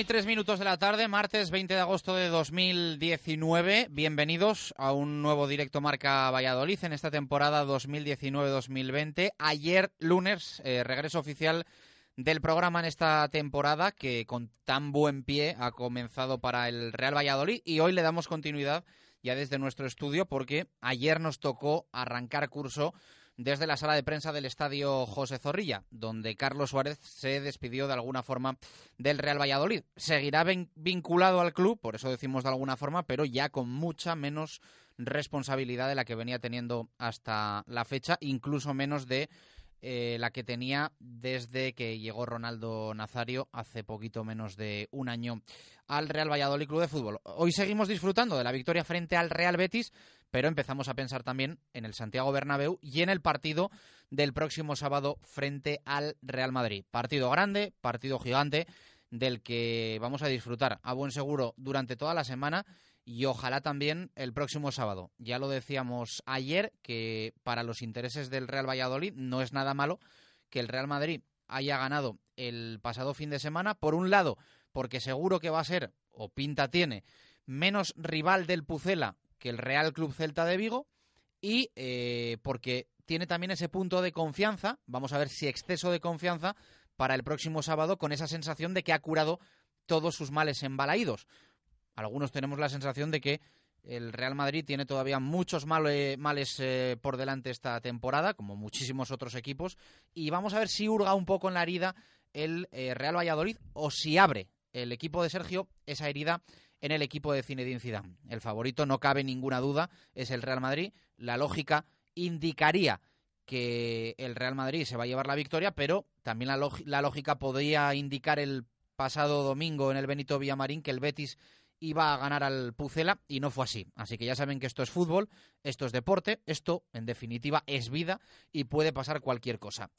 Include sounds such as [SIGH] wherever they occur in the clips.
Y tres minutos de la tarde, martes 20 de agosto de 2019. Bienvenidos a un nuevo directo Marca Valladolid en esta temporada 2019-2020. Ayer, lunes, eh, regreso oficial del programa en esta temporada que con tan buen pie ha comenzado para el Real Valladolid y hoy le damos continuidad ya desde nuestro estudio porque ayer nos tocó arrancar curso desde la sala de prensa del estadio José Zorrilla, donde Carlos Suárez se despidió de alguna forma del Real Valladolid. Seguirá vinculado al club, por eso decimos de alguna forma, pero ya con mucha menos responsabilidad de la que venía teniendo hasta la fecha, incluso menos de eh, la que tenía desde que llegó Ronaldo Nazario hace poquito menos de un año al Real Valladolid Club de Fútbol. Hoy seguimos disfrutando de la victoria frente al Real Betis, pero empezamos a pensar también en el Santiago Bernabéu y en el partido del próximo sábado frente al Real Madrid. Partido grande, partido gigante, del que vamos a disfrutar a buen seguro durante toda la semana y ojalá también el próximo sábado. Ya lo decíamos ayer que para los intereses del Real Valladolid no es nada malo que el Real Madrid haya ganado el pasado fin de semana. Por un lado, porque seguro que va a ser, o pinta tiene, menos rival del Pucela que el Real Club Celta de Vigo y eh, porque tiene también ese punto de confianza, vamos a ver si exceso de confianza para el próximo sábado con esa sensación de que ha curado todos sus males embalaídos. Algunos tenemos la sensación de que el Real Madrid tiene todavía muchos males eh, por delante esta temporada, como muchísimos otros equipos, y vamos a ver si hurga un poco en la herida el eh, Real Valladolid o si abre el equipo de Sergio esa herida en el equipo de Zinedine Zidane. El favorito, no cabe ninguna duda, es el Real Madrid. La lógica indicaría que el Real Madrid se va a llevar la victoria, pero también la, lógica podría indicar el pasado domingo en el Benito Villamarín que el Betis iba a ganar al Pucela y no fue así. Así que ya saben que esto es fútbol, esto es deporte, esto en definitiva es vida y puede pasar cualquier cosa.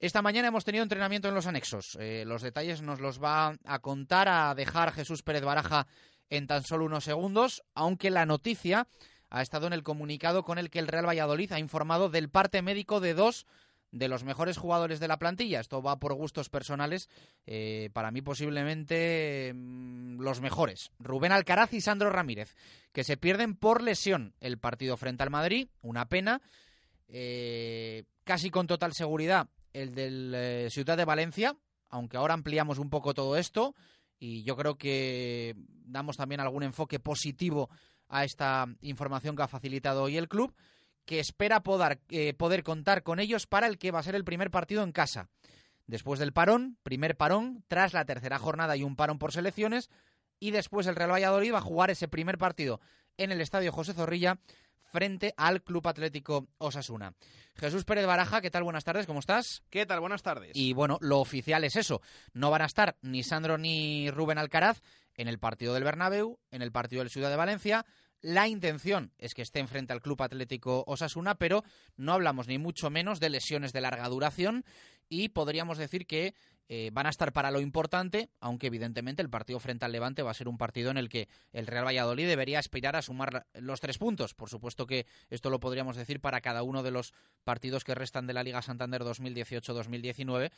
Esta mañana hemos tenido entrenamiento en los anexos. Eh, los detalles nos los va a contar, a dejar Jesús Pérez Baraja en tan solo unos segundos, aunque la noticia ha estado en el comunicado con el que el Real Valladolid ha informado del parte médico de dos de los mejores jugadores de la plantilla. Esto va por gustos personales. Eh, para mí posiblemente mm, los mejores, Rubén Alcaraz y Sandro Ramírez, que se pierden por lesión el partido frente al Madrid, una pena, eh, casi con total seguridad el del eh, Ciudad de Valencia, aunque ahora ampliamos un poco todo esto y yo creo que damos también algún enfoque positivo a esta información que ha facilitado hoy el club, que espera poder, eh, poder contar con ellos para el que va a ser el primer partido en casa. Después del parón, primer parón, tras la tercera jornada y un parón por selecciones, y después el Real Valladolid va a jugar ese primer partido en el Estadio José Zorrilla frente al Club Atlético Osasuna. Jesús Pérez Baraja, ¿qué tal? Buenas tardes, ¿cómo estás? ¿Qué tal? Buenas tardes. Y bueno, lo oficial es eso. No van a estar ni Sandro ni Rubén Alcaraz en el partido del Bernabéu, en el partido del Ciudad de Valencia. La intención es que estén frente al Club Atlético Osasuna, pero no hablamos ni mucho menos de lesiones de larga duración y podríamos decir que eh, van a estar para lo importante, aunque evidentemente el partido frente al Levante va a ser un partido en el que el Real Valladolid debería aspirar a sumar los tres puntos. Por supuesto que esto lo podríamos decir para cada uno de los partidos que restan de la Liga Santander 2018-2019,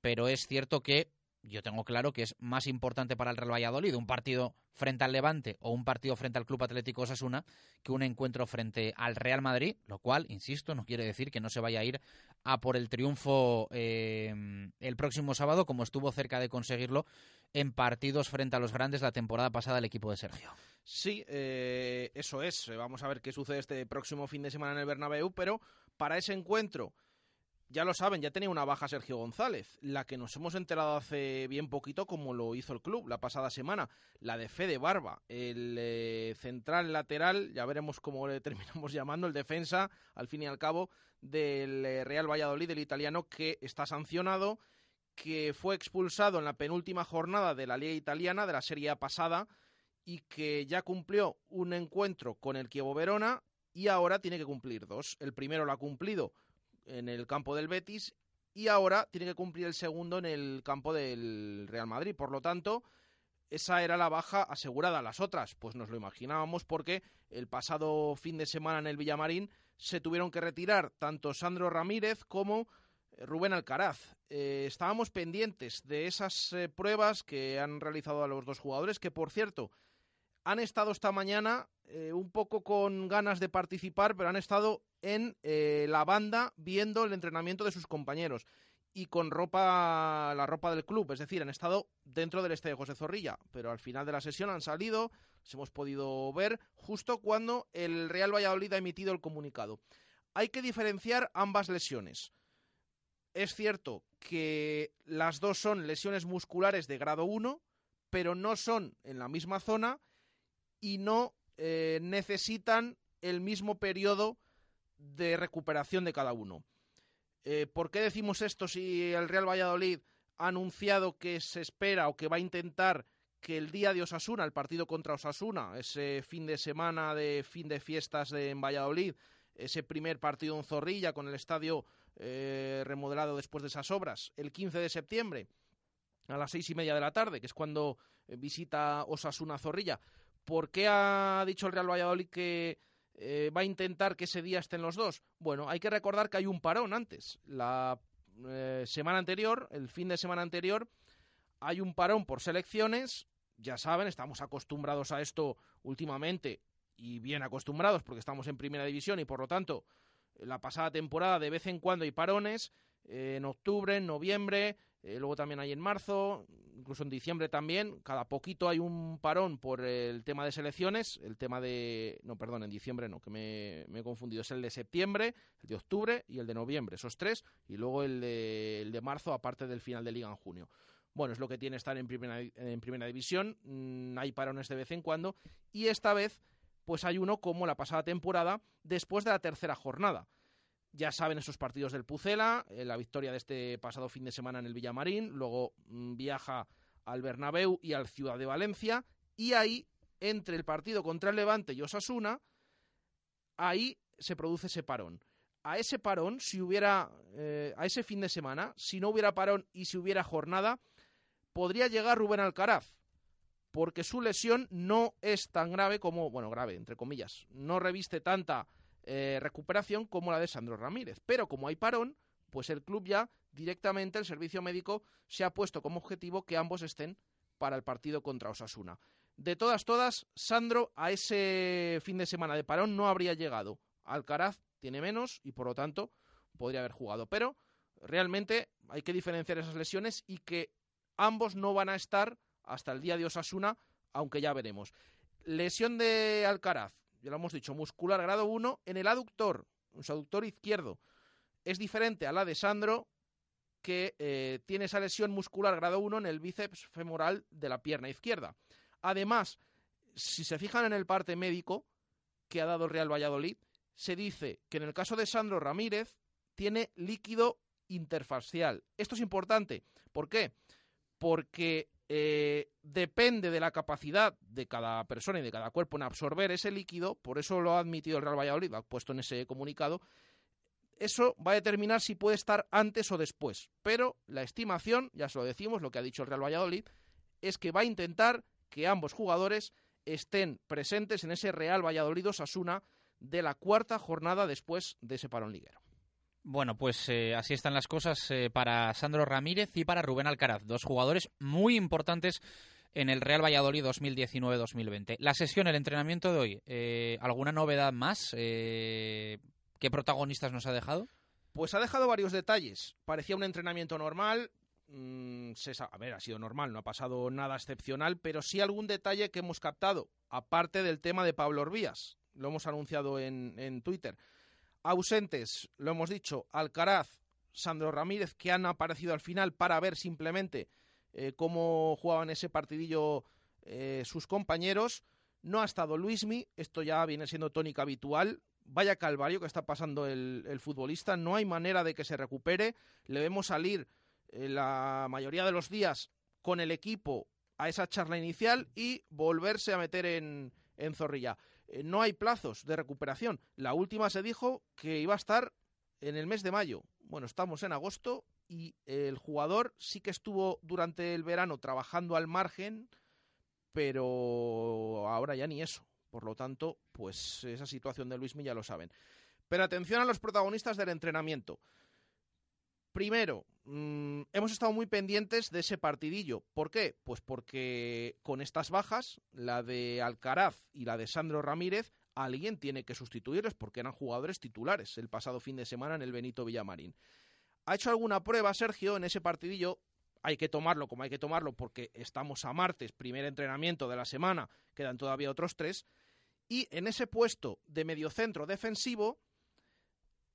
pero es cierto que yo tengo claro que es más importante para el Real Valladolid un partido frente al Levante o un partido frente al Club Atlético Osasuna que un encuentro frente al Real Madrid, lo cual, insisto, no quiere decir que no se vaya a ir a por el triunfo eh, el próximo sábado, como estuvo cerca de conseguirlo en partidos frente a los grandes la temporada pasada el equipo de Sergio. Sí, eh, eso es. Vamos a ver qué sucede este próximo fin de semana en el Bernabéu, pero para ese encuentro ya lo saben, ya tenía una baja Sergio González, la que nos hemos enterado hace bien poquito como lo hizo el club la pasada semana, la de Fede Barba, el eh, central lateral, ya veremos cómo le [LAUGHS] terminamos llamando, el defensa, al fin y al cabo, del eh, Real Valladolid, del italiano, que está sancionado, que fue expulsado en la penúltima jornada de la Liga Italiana, de la Serie A pasada, y que ya cumplió un encuentro con el Chievo Verona y ahora tiene que cumplir dos. El primero lo ha cumplido en el campo del Betis y ahora tiene que cumplir el segundo en el campo del Real Madrid. Por lo tanto, esa era la baja asegurada. Las otras, pues nos lo imaginábamos porque el pasado fin de semana en el Villamarín se tuvieron que retirar tanto Sandro Ramírez como eh, Rubén Alcaraz. Eh, estábamos pendientes de esas eh, pruebas que han realizado a los dos jugadores, que por cierto han estado esta mañana un poco con ganas de participar, pero han estado en eh, la banda viendo el entrenamiento de sus compañeros y con ropa, la ropa del club, es decir, han estado dentro del estadio José Zorrilla, pero al final de la sesión han salido, se hemos podido ver justo cuando el Real Valladolid ha emitido el comunicado. Hay que diferenciar ambas lesiones. Es cierto que las dos son lesiones musculares de grado 1, pero no son en la misma zona y no eh, necesitan el mismo periodo de recuperación de cada uno. Eh, ¿Por qué decimos esto si el Real Valladolid ha anunciado que se espera o que va a intentar que el día de Osasuna, el partido contra Osasuna, ese fin de semana de fin de fiestas de, en Valladolid, ese primer partido en Zorrilla con el estadio eh, remodelado después de esas obras, el 15 de septiembre a las seis y media de la tarde, que es cuando eh, visita Osasuna Zorrilla. ¿Por qué ha dicho el Real Valladolid que eh, va a intentar que ese día estén los dos. Bueno, hay que recordar que hay un parón antes. La eh, semana anterior, el fin de semana anterior, hay un parón por selecciones. Ya saben, estamos acostumbrados a esto últimamente y bien acostumbrados porque estamos en primera división y por lo tanto la pasada temporada de vez en cuando hay parones, eh, en octubre, en noviembre, luego también hay en marzo, incluso en diciembre también, cada poquito hay un parón por el tema de selecciones, el tema de, no, perdón, en diciembre no, que me, he confundido, es el de septiembre, el de octubre y el de noviembre, esos tres, y luego el de, el de marzo, aparte del final de liga en junio. Bueno, es lo que tiene estar en primera, en primera división, mm, hay parones de vez en cuando, y esta vez, pues hay uno como la pasada temporada, después de la tercera jornada. Ya saben esos partidos del Pucela, eh, la victoria de este pasado fin de semana en el Villamarín, luego mm, viaja al Bernabéu y al Ciudad de Valencia, y ahí, entre el partido contra el Levante y Osasuna, ahí se produce ese parón. A ese parón, si hubiera, eh, a ese fin de semana, si no hubiera parón y si hubiera jornada, podría llegar Rubén Alcaraz, porque su lesión no es tan grave como, bueno, grave, entre comillas, no reviste tanta eh, recuperación como la de Sandro Ramírez. Pero como hay parón, pues el club ya directamente, el servicio médico, se ha puesto como objetivo que ambos estén para el partido contra Osasuna. De todas, todas, Sandro a ese fin de semana de parón no habría llegado. Alcaraz tiene menos y por lo tanto podría haber jugado. Pero realmente hay que diferenciar esas lesiones y que ambos no van a estar hasta el día de Osasuna, aunque ya veremos. Lesión de Alcaraz, ya lo hemos dicho, muscular grado 1 en el aductor, un aductor izquierdo. Es diferente a la de Sandro, que eh, tiene esa lesión muscular grado 1 en el bíceps femoral de la pierna izquierda. Además, si se fijan en el parte médico que ha dado Real Valladolid, se dice que en el caso de Sandro Ramírez tiene líquido interfacial. Esto es importante. ¿Por qué? Porque eh, depende de la capacidad de cada persona y de cada cuerpo en absorber ese líquido, por eso lo ha admitido el Real Valladolid, lo ha puesto en ese comunicado, eso va a determinar si puede estar antes o después. Pero la estimación, ya se lo decimos, lo que ha dicho el Real Valladolid, es que va a intentar que ambos jugadores estén presentes en ese Real Valladolid Osasuna de la cuarta jornada después de ese parón liguero. Bueno, pues eh, así están las cosas eh, para Sandro Ramírez y para Rubén Alcaraz, dos jugadores muy importantes en el Real Valladolid 2019-2020. La sesión, el entrenamiento de hoy, eh, ¿alguna novedad más? ¿Qué protagonistas nos ha dejado? Pues ha dejado varios detalles. Parecía un entrenamiento normal. Mm, a ver, ha sido normal, no ha pasado nada excepcional, pero sí algún detalle que hemos captado, aparte del tema de Pablo Orbías. Lo hemos anunciado en Twitter. Ausentes, lo hemos dicho, Alcaraz, Sandro Ramírez, que han aparecido al final para ver simplemente eh, cómo jugaban ese partidillo eh, sus compañeros. No ha estado Luismi, esto ya viene siendo tónica habitual. Vaya calvario que está pasando el, futbolista, no hay manera de que se recupere. Le vemos salir eh, la mayoría de los días con el equipo a esa charla inicial y volverse a meter en, en Zorrilla. Eh, no hay plazos de recuperación. La última se dijo que iba a estar en el mes de mayo. Bueno, estamos en agosto y el jugador sí que estuvo durante el verano trabajando al margen, pero ahora ya ni eso. Por lo tanto, pues esa situación de Luis ya lo saben. Pero atención a los protagonistas del entrenamiento. Primero, mm, hemos estado muy pendientes de ese partidillo. ¿Por qué? Pues porque con estas bajas, la de Alcaraz y la de Sandro Ramírez, alguien tiene que sustituirles porque eran jugadores titulares el pasado fin de semana en el Benito Villamarín. ¿Ha hecho alguna prueba Sergio en ese partidillo? Hay que tomarlo como hay que tomarlo porque estamos a martes, primer entrenamiento de la semana, quedan todavía otros tres. Y en ese puesto de mediocentro defensivo,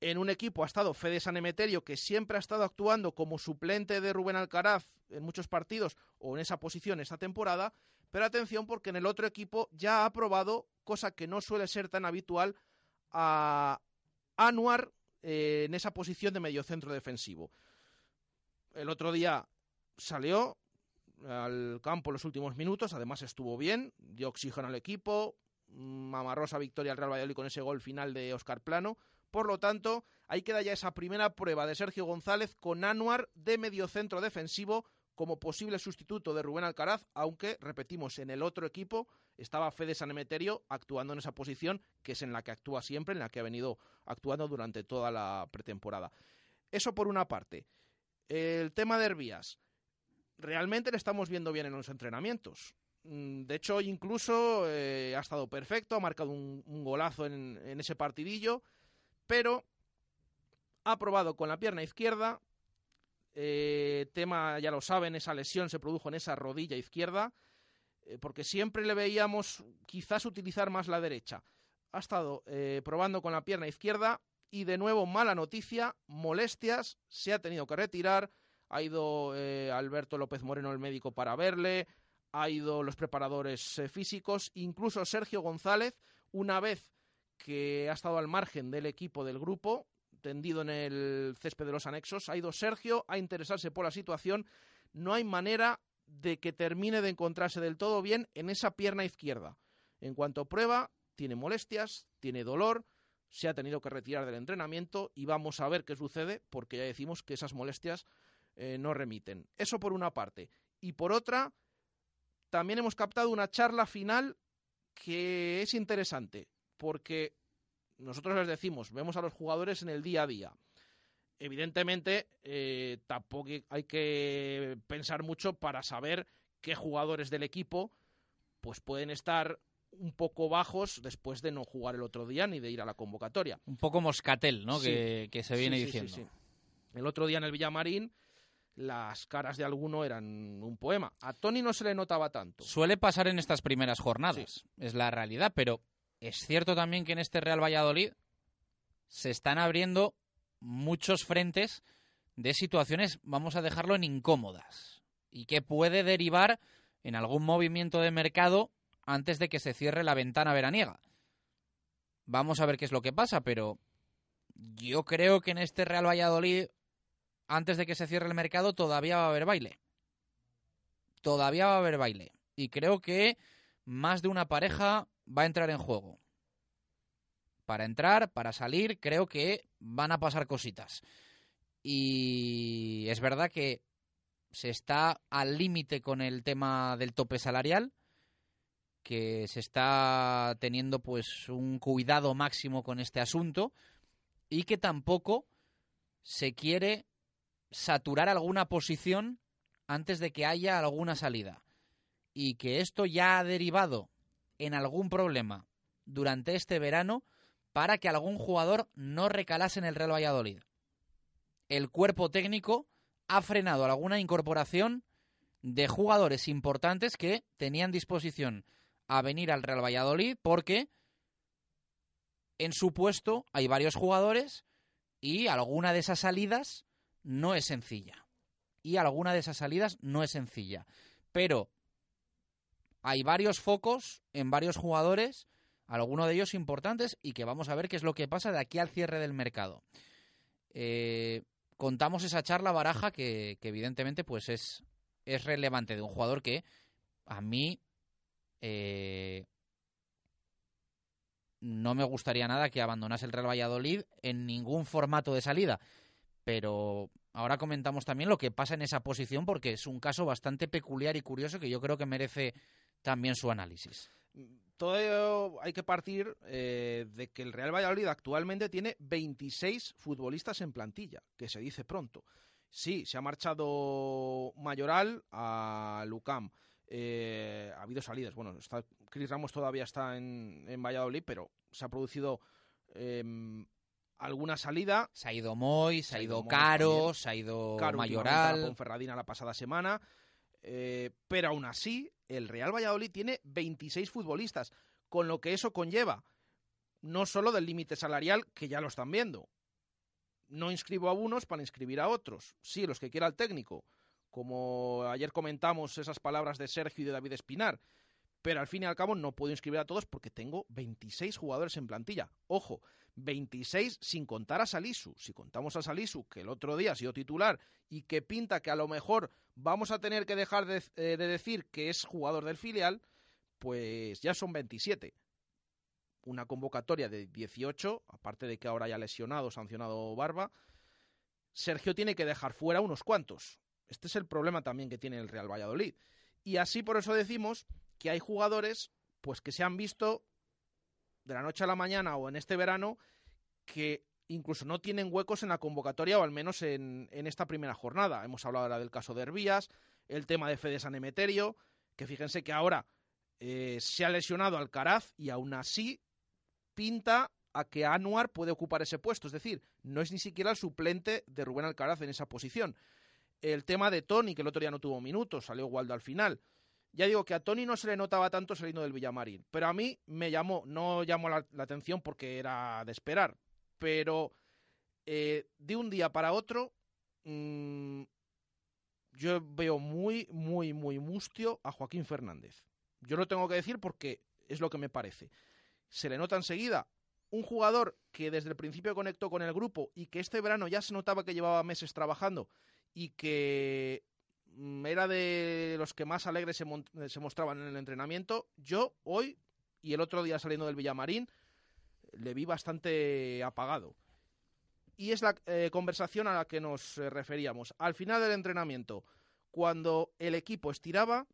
en un equipo ha estado Fede Sanemeterio, que siempre ha estado actuando como suplente de Rubén Alcaraz en muchos partidos o en esa posición esta temporada, pero atención porque en el otro equipo ya ha probado, cosa que no suele ser tan habitual, a Anuar eh, en esa posición de mediocentro defensivo. El otro día salió al campo los últimos minutos, además estuvo bien, dio oxígeno al equipo, mamarrosa victoria al Real Valladolid con ese gol final de Oscar Plano, por lo tanto, ahí queda ya esa primera prueba de Sergio González con Anuar de mediocentro defensivo como posible sustituto de Rubén Alcaraz, aunque, repetimos, en el otro equipo estaba Fede Sanemeterio actuando en esa posición, que es en la que actúa siempre, en la que ha venido actuando durante toda la pretemporada. Eso por una parte. El tema de Herbías. Realmente le estamos viendo bien en los entrenamientos. Mm, de hecho, incluso eh, ha estado perfecto, ha marcado un, golazo en ese partidillo pero ha probado con la pierna izquierda. Eh, tema, ya lo saben, esa lesión se produjo en esa rodilla izquierda, eh, porque siempre le veíamos quizás utilizar más la derecha. Ha estado eh, probando con la pierna izquierda y de nuevo mala noticia, molestias, se ha tenido que retirar. Ha ido Alberto López Moreno, el médico, para verle. Ha ido los preparadores físicos, incluso Sergio González, una vez que ha estado al margen del equipo del grupo, tendido en el césped de los anexos. Ha ido Sergio a interesarse por la situación. No hay manera de que termine de encontrarse del todo bien en esa pierna izquierda. En cuanto prueba, tiene molestias, tiene dolor, se ha tenido que retirar del entrenamiento y vamos a ver qué sucede porque ya decimos que esas molestias eh, no remiten. Eso por una parte. Y por otra, también hemos captado una charla final que es interesante porque nosotros les decimos, vemos a los jugadores en el día a día. Evidentemente, eh, tampoco hay que pensar mucho para saber qué jugadores del equipo pues pueden estar un poco bajos después de no jugar el otro día ni de ir a la convocatoria. Un poco moscatel, ¿no? Que, se viene diciendo. el otro día en el Villamarín las caras de alguno eran un poema. A Tony no se le notaba tanto. Suele pasar en estas primeras jornadas, es la realidad, pero es cierto también que en este Real Valladolid se están abriendo muchos frentes de situaciones, vamos a dejarlo en incómodas, y que puede derivar en algún movimiento de mercado antes de que se cierre la ventana veraniega. Vamos a ver qué es lo que pasa, pero yo creo que en este Real Valladolid, antes de que se cierre el mercado, todavía va a haber baile. Todavía va a haber baile. Y creo que más de una pareja va a entrar en juego. Para entrar, para salir, creo que van a pasar cositas. Y es verdad que se está al límite con el tema del tope salarial, que se está teniendo pues un cuidado máximo con este asunto y que tampoco se quiere saturar alguna posición antes de que haya alguna salida. Y que esto ya ha derivado en algún problema durante este verano para que algún jugador no recalase en el Real Valladolid. El cuerpo técnico ha frenado alguna incorporación de jugadores importantes que tenían disposición a venir al Real Valladolid porque en su puesto hay varios jugadores y alguna de esas salidas no es sencilla. Y alguna de esas salidas no es sencilla. Pero hay varios focos en varios jugadores, algunos de ellos importantes, y que vamos a ver qué es lo que pasa de aquí al cierre del mercado. Eh, contamos esa charla baraja que, evidentemente pues es, es relevante de un jugador que a mí eh, no me gustaría nada que abandonase el Real Valladolid en ningún formato de salida. Pero ahora comentamos también lo que pasa en esa posición porque es un caso bastante peculiar y curioso que yo creo que merece también su análisis. Todo hay que partir eh, de que el Real Valladolid actualmente tiene 26 futbolistas en plantilla, que se dice pronto. Sí, se ha marchado Mayoral a Lucam. Eh, ha habido salidas. Bueno, está, Chris Ramos todavía está en, Valladolid, pero se ha producido em, alguna salida. Se ha ido Moy, se, ha ido Caro, se ha ido Mayoral. Ferradina la pasada semana. Eh, pero aún así, el Real Valladolid tiene 26 futbolistas, con lo que eso conlleva, no solo del límite salarial, que ya lo están viendo. No inscribo a unos para inscribir a otros. Sí, los que quiera el técnico. Como ayer comentamos esas palabras de Sergio y de David Espinar. Pero al fin y al cabo no puedo inscribir a todos porque tengo 26 jugadores en plantilla. Ojo, 26 sin contar a Salisu. Si contamos a Salisu, que el otro día ha sido titular y que pinta que a lo mejor vamos a tener que dejar de, eh, decir que es jugador del filial, pues ya son 27. Una convocatoria de 18, aparte de que ahora haya lesionado, sancionado Barba. Sergio tiene que dejar fuera unos cuantos. Este es el problema también que tiene el Real Valladolid. Y así por eso decimos que hay jugadores pues que se han visto de la noche a la mañana o en este verano que incluso no tienen huecos en la convocatoria o al menos en, esta primera jornada. Hemos hablado ahora del caso de Herbías, el tema de Fede San Emeterio, que fíjense que ahora eh, se ha lesionado Alcaraz y aún así pinta a que Anuar puede ocupar ese puesto. Es decir, no es ni siquiera el suplente de Rubén Alcaraz en esa posición. El tema de Tony, que el otro día no tuvo minutos, salió Waldo al final. Ya digo que a Tony no se le notaba tanto saliendo del Villamarín, pero a mí me llamó, no llamó la, atención porque era de esperar, pero eh, de un día para otro mm, yo veo muy, muy, muy mustio a Joaquín Fernández. Yo lo tengo que decir porque es lo que me parece. Se le nota enseguida un jugador que desde el principio conectó con el grupo y que este verano ya se notaba que llevaba meses trabajando y que Mm, era de los que más alegres se, mostraban en el entrenamiento. Yo hoy y el otro día saliendo del Villamarín le vi bastante apagado. Y es la eh, conversación a la que nos eh, referíamos. Al final del entrenamiento, cuando el equipo estiraba,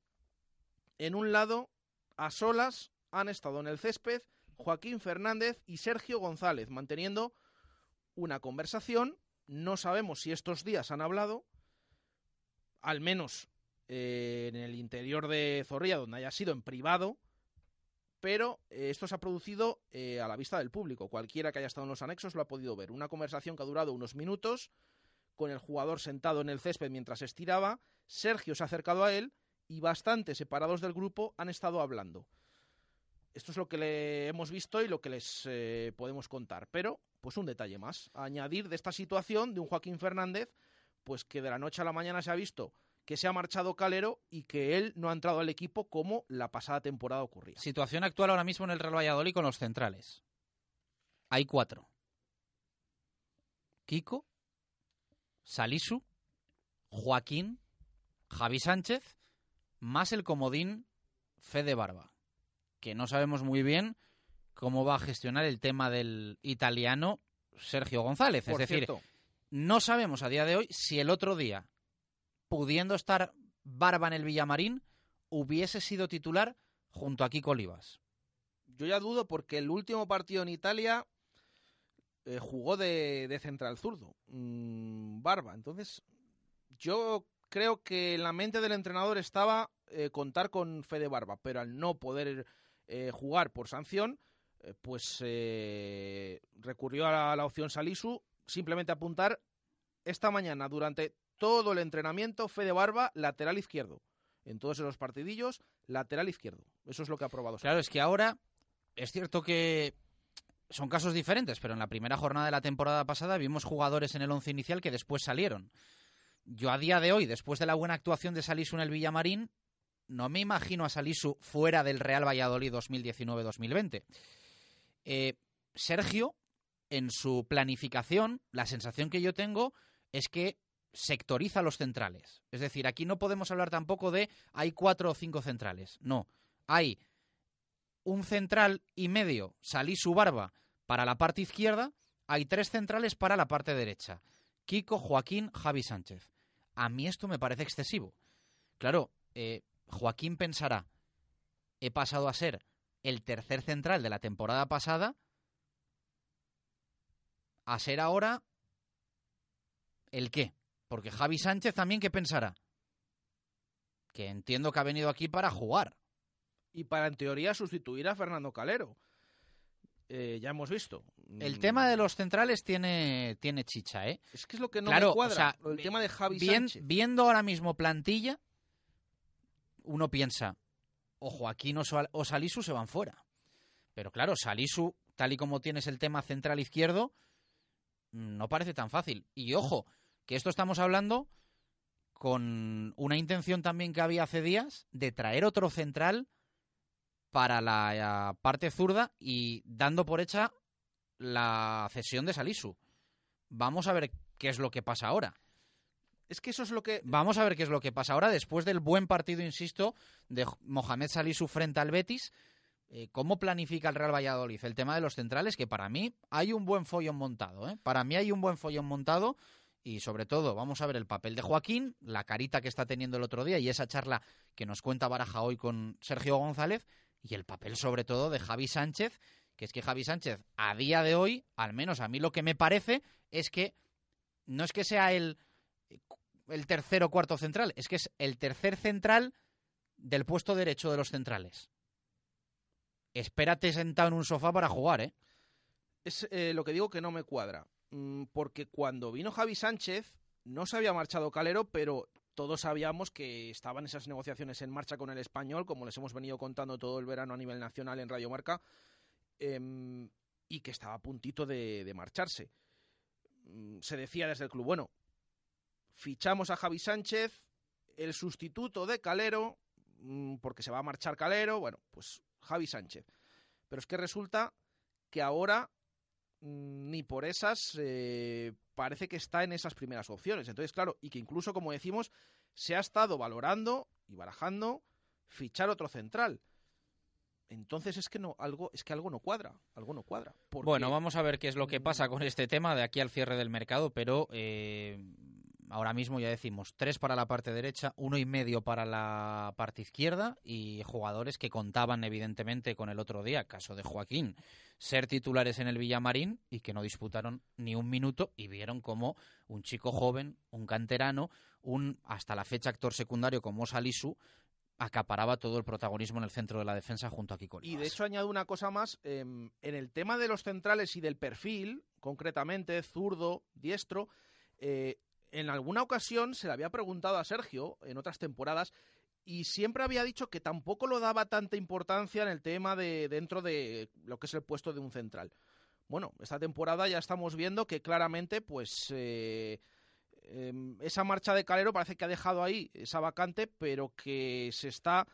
en un lado, a solas, han estado en el césped Joaquín Fernández y Sergio González, manteniendo una conversación. No sabemos si estos días han hablado, al menos eh, en el interior de Zorrilla, donde haya sido en privado, pero eh, esto se ha producido eh, a la vista del público. Cualquiera que haya estado en los anexos lo ha podido ver. Una conversación que ha durado unos minutos, con el jugador sentado en el césped mientras estiraba. Sergio se ha acercado a él y bastante separados del grupo han estado hablando. Esto es lo que le hemos visto y lo que les eh, podemos contar. Pero, pues un detalle más. añadir de esta situación de un Joaquín Fernández, pues que de la noche a la mañana se ha visto que se ha marchado Calero y que él no ha entrado al equipo como la pasada temporada ocurría. Situación actual ahora mismo en el Real Valladolid con los centrales. Hay cuatro. Kiko, Salisu, Joaquín, Javi Sánchez, más el comodín Fede Barba, que no sabemos muy bien cómo va a gestionar el tema del italiano Sergio González. Por es decir, cierto, no sabemos a día de hoy si el otro día, pudiendo estar Barba en el Villamarín, hubiese sido titular junto a Kiko Olivas. yo ya dudo porque el último partido en Italia eh, jugó de, central zurdo, mm, Barba. Entonces, yo creo que en la mente del entrenador estaba eh, contar con Fede Barba, pero al no poder eh, jugar por sanción, pues recurrió a la opción Salisu, simplemente apuntar esta mañana durante todo el entrenamiento Fede Barba, lateral izquierdo. En todos esos partidillos, lateral izquierdo. Eso es lo que ha probado. Claro, es que ahora es cierto que son casos diferentes, pero en la primera jornada de la temporada pasada vimos jugadores en el once inicial que después salieron. Yo a día de hoy, después de la buena actuación de Salisu en el Villamarín, no me imagino a Salisu fuera del Real Valladolid 2019-2020. Eh, Sergio, en su planificación, la sensación que yo tengo es que sectoriza los centrales. Es decir, aquí no podemos hablar tampoco de hay cuatro o cinco centrales. No, hay un central y medio, Salisu Barba, para la parte izquierda, hay tres centrales para la parte derecha. Kiko, Joaquín, Javi Sánchez. A mí esto me parece excesivo. Claro, eh, Joaquín pensará, he pasado a ser el tercer central de la temporada pasada a ser ahora el qué. Porque Javi Sánchez también, ¿qué pensará? Que entiendo que ha venido aquí para jugar. Y para, en teoría, sustituir a Fernando Calero. Eh, ya hemos visto. El Mm, tema de los centrales tiene, tiene chicha, ¿eh? Es que es lo que no Claro, me cuadra. o sea, el tema de Javi Bien- Sánchez. viendo ahora mismo plantilla, uno piensa, o Joaquín o, Sal- o Salisu se van fuera. Pero claro, Salisu, tal y como tienes el tema central izquierdo, mm, no parece tan fácil. Y ojo, que esto estamos hablando con una intención también que había hace días de traer otro central para la eh, parte zurda y dando por hecha la cesión de Salisu. Vamos a ver qué es lo que pasa ahora. Es que eso es lo que. Vamos a ver qué es lo que pasa ahora después del buen partido, insisto, de Mohamed Salisu frente al Betis. Eh, ¿Cómo planifica el Real Valladolid el tema de los centrales? Que para mí hay un buen follón montado. ¿eh? Para mí hay un buen follón montado y sobre todo vamos a ver el papel de Joaquín, la carita que está teniendo el otro día y esa charla que nos cuenta Baraja hoy con Sergio González y el papel sobre todo de Javi Sánchez, que es que Javi Sánchez a día de hoy, al menos a mí lo que me parece es que no es que sea el el tercer o cuarto central, es que es el tercer central del puesto derecho de los centrales. Espérate sentado en un sofá para jugar, ¿eh? Es eh, lo que digo que no me cuadra. Mm, porque cuando vino Javi Sánchez, no se había marchado Calero, pero todos sabíamos que estaban esas negociaciones en marcha con el español, como les hemos venido contando todo el verano a nivel nacional en Radio Marca, em, y que estaba a puntito de, de marcharse. Mm, Se decía desde el club, bueno, fichamos a Javi Sánchez, el sustituto de Calero, mm, porque se va a marchar Calero, bueno, pues Javi Sánchez. Pero es que resulta que ahora ni por esas eh, parece que está en esas primeras opciones. Entonces, claro, y que incluso, como decimos, se ha estado valorando y barajando fichar otro central. Entonces es que no, algo, es que algo no cuadra, algo no cuadra. Porque- Bueno, vamos a ver qué es lo que pasa con este tema de aquí al cierre del mercado, pero eh, ahora mismo ya decimos tres para la parte derecha, uno y medio para la parte izquierda y jugadores que contaban evidentemente con el otro día, caso de Joaquín, ser titulares en el Villamarín y que no disputaron ni un minuto y vieron como un chico joven, un canterano, un hasta la fecha actor secundario como Salisu acaparaba todo el protagonismo en el centro de la defensa junto a Kiko Y de hecho añado una cosa más, em, en el tema de los centrales y del perfil, concretamente zurdo, diestro, eh, en alguna ocasión se le había preguntado a Sergio en otras temporadas y siempre había dicho que tampoco lo daba tanta importancia en el tema de dentro de lo que es el puesto de un central. Bueno, esta temporada ya estamos viendo que claramente, pues eh, em, esa marcha de Calero parece que ha dejado ahí esa vacante, pero que se está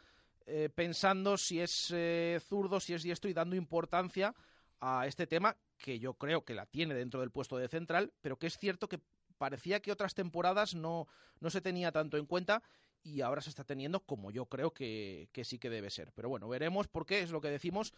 eh, pensando si es eh, zurdo, si es diestro y dando importancia a este tema que yo creo que la tiene dentro del puesto de central, pero que es cierto que parecía que otras temporadas no, no se tenía tanto en cuenta y ahora se está teniendo como yo creo que, sí que debe ser. Pero bueno, veremos porque es lo que decimos.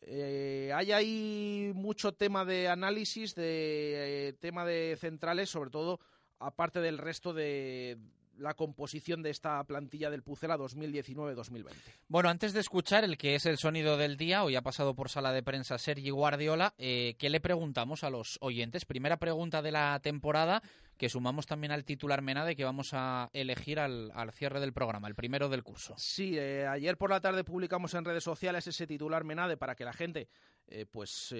Eh, hay ahí mucho tema de análisis, de eh, tema de centrales, sobre todo aparte del resto de, la composición de esta plantilla del Pucela 2019-2020. Bueno, antes de escuchar el que es el sonido del día, hoy ha pasado por sala de prensa Sergi Guardiola, eh, ¿qué le preguntamos a los oyentes? Primera pregunta de la temporada, que sumamos también al titular Menade que vamos a elegir al, cierre del programa, el primero del curso. Sí, eh, ayer por la tarde publicamos en redes sociales ese titular Menade para que la gente, eh, pues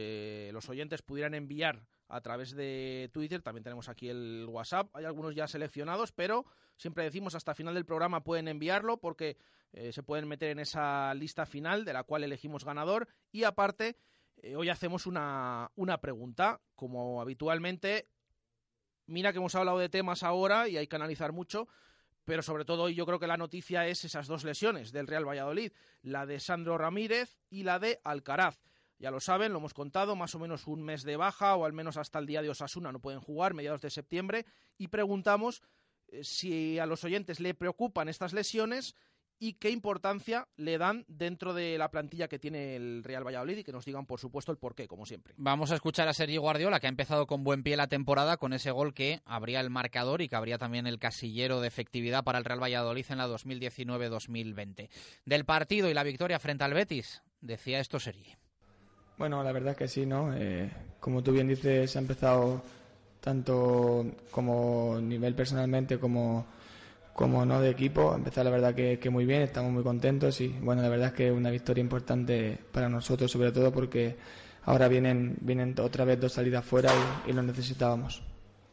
los oyentes pudieran enviar a través de Twitter. También tenemos aquí el WhatsApp. Hay algunos ya seleccionados, pero siempre decimos hasta final del programa pueden enviarlo porque eh, se pueden meter en esa lista final de la cual elegimos ganador. Y aparte, eh, hoy hacemos una, una pregunta. Como habitualmente, mira que hemos hablado de temas ahora y hay que analizar mucho. Pero sobre todo hoy yo creo que la noticia es esas dos lesiones del Real Valladolid, la de Sandro Ramírez y la de Alcaraz. Ya lo saben, lo hemos contado, más o menos un mes de baja o al menos hasta el día de Osasuna no pueden jugar, mediados de septiembre, y preguntamos eh, si a los oyentes le preocupan estas lesiones y qué importancia le dan dentro de la plantilla que tiene el Real Valladolid y que nos digan, por supuesto, el porqué, como siempre. Vamos a escuchar a Sergio Guardiola, que ha empezado con buen pie la temporada con ese gol que abría el marcador y que abría también el casillero de efectividad para el Real Valladolid en la 2019-2020. Del partido y la victoria frente al Betis, decía esto Sergi. Bueno, la verdad es que sí, ¿no? Eh, como tú bien dices, ha empezado tanto como nivel personalmente como, como no de equipo. Ha empezado la verdad que, que, muy bien, estamos muy contentos y bueno, la verdad es que una victoria importante para nosotros, sobre todo porque ahora vienen, vienen otra vez dos salidas fuera y, lo necesitábamos.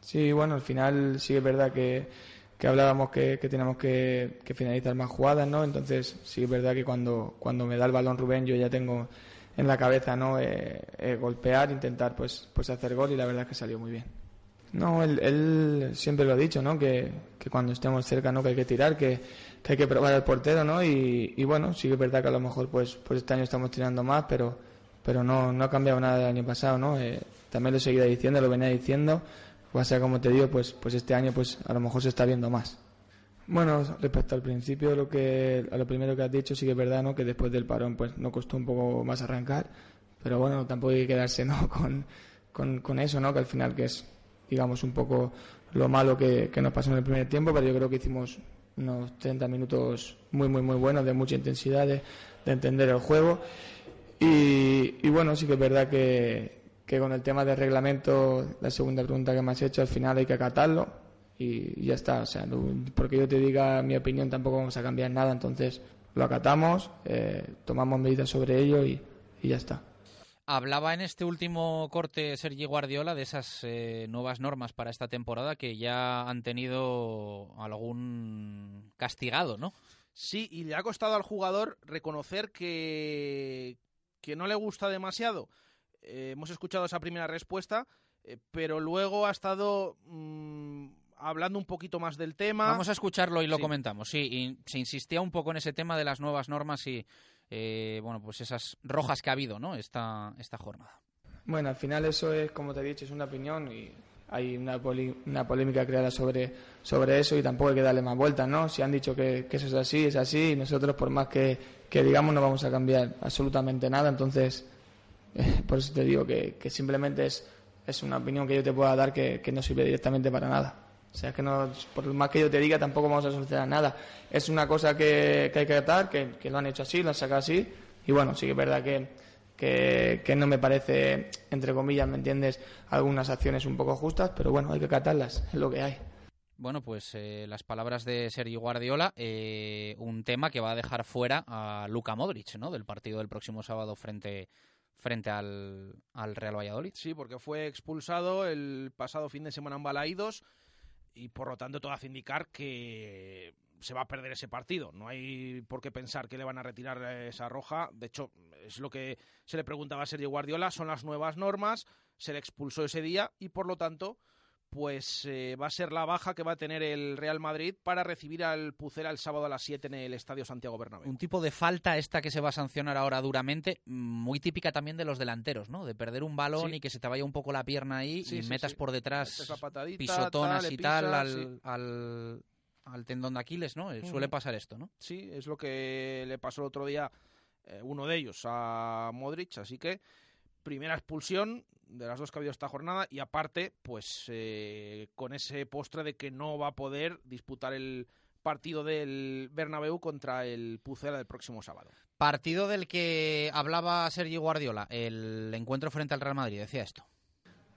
Sí, bueno, al final sí es verdad que, que hablábamos que, que teníamos que, que, finalizar más jugadas, ¿no? Entonces sí es verdad que cuando, cuando me da el balón Rubén yo ya tengo en la cabeza, ¿no? Eh, eh, golpear, intentar pues, pues hacer gol y la verdad es que salió muy bien. No, él, siempre lo ha dicho, ¿no? Que, cuando estemos cerca, ¿no? Que hay que tirar, que, hay que probar al portero, ¿no? Y, bueno, sí que es verdad que a lo mejor pues, pues este año estamos tirando más, pero, pero no, no ha cambiado nada del año pasado, ¿no? Eh, también lo seguía diciendo, lo venía diciendo. O sea, como te digo, pues, pues este año pues a lo mejor se está viendo más. Bueno, respecto al principio, lo que, a lo primero que has dicho, sí que es verdad, ¿no? Que después del parón, pues no costó un poco más arrancar, pero bueno, tampoco hay que quedarse, ¿no? [LAUGHS] Con, con, eso, ¿no? Que al final que es, digamos, un poco lo malo que, que nos pasó en el primer tiempo, pero yo creo que hicimos unos 30 minutos muy, muy, muy buenos, de mucha intensidad, de, entender el juego. Y, y, bueno, sí que es verdad que, que con el tema del reglamento, la segunda pregunta que me has hecho, al final hay que acatarlo y ya está. O sea, porque yo te diga mi opinión tampoco vamos a cambiar nada, entonces lo acatamos, eh, tomamos medidas sobre ello y, ya está. Hablaba en este último corte Sergi Guardiola de esas eh, nuevas normas para esta temporada que ya han tenido algún castigado, ¿no? Sí, y le ha costado al jugador reconocer que, que no le gusta demasiado. Eh, hemos escuchado esa primera respuesta, pero luego ha estado mm, hablando un poquito más del tema. Vamos a escucharlo y lo comentamos. Sí, y se insistía un poco en ese tema de las nuevas normas y eh, bueno, pues esas rojas que ha habido, ¿no? Esta, esta jornada. Bueno, al final eso es, como te he dicho, es una opinión y hay una, una polémica creada sobre, sobre eso y tampoco hay que darle más vueltas, ¿no? Si han dicho que, eso es así, es así y nosotros por más que, digamos no vamos a cambiar absolutamente nada, entonces [LAUGHS] por eso te digo que, simplemente es, es una opinión que yo te pueda dar que no sirve directamente para nada. O sea, es que no, por más que yo te diga, tampoco vamos a solucionar nada. Es una cosa que, que hay que tratar, que, que, lo han hecho así, lo han sacado así. Y bueno, sí que es verdad que, que, que, no me parece, entre comillas, ¿me entiendes? Algunas acciones un poco justas, pero bueno, hay que catarlas, es lo que hay. Bueno, pues eh, las palabras de Sergio Guardiola, eh, un tema que va a dejar fuera a Luka Modric, ¿no? Del partido del próximo sábado frente, frente al, al Real Valladolid. Sí, porque fue expulsado el pasado fin de semana en Balaídos y por lo tanto todo hace indicar que se va a perder ese partido. No hay por qué pensar que le van a retirar esa roja. De hecho, es lo que se le preguntaba a Sergio Guardiola. Son las nuevas normas. Se le expulsó ese día y por lo tanto pues eh, va a ser la baja que va a tener el Real Madrid para recibir al Pucela el sábado a las 7 en el Estadio Santiago Bernabéu. Un tipo de falta esta que se va a sancionar ahora duramente, muy típica también de los delanteros, ¿no? De perder un balón Sí. y que se te vaya un poco la pierna ahí Sí, y sí, metas por detrás patadita, pisotonas tal, y tal al, al, al tendón de Aquiles, ¿no? Eh, Suele pasar esto, ¿no? Sí, es lo que le pasó el otro día eh, uno de ellos a Modric, así que primera expulsión de las dos que ha habido esta jornada y aparte, pues eh, con ese postre de que no va a poder disputar el partido del Bernabéu contra el Pucela del próximo sábado. Partido del que hablaba Sergio Guardiola, el encuentro frente al Real Madrid, decía esto.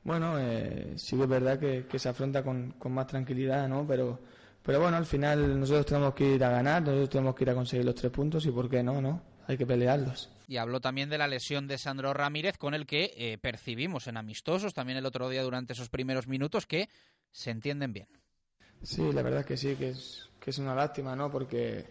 Bueno, eh, sí que es verdad que, que se afronta con, con más tranquilidad, ¿no? Pero, pero bueno, al final nosotros tenemos que ir a ganar, nosotros tenemos que ir a conseguir los tres puntos y ¿por qué no, no? Hay que pelearlos. Y habló también de la lesión de Sandro Ramírez, con el que eh, percibimos en amistosos también el otro día durante esos primeros minutos que se entienden bien. Sí, la verdad es que sí, que es, que es una lástima, ¿no? Porque,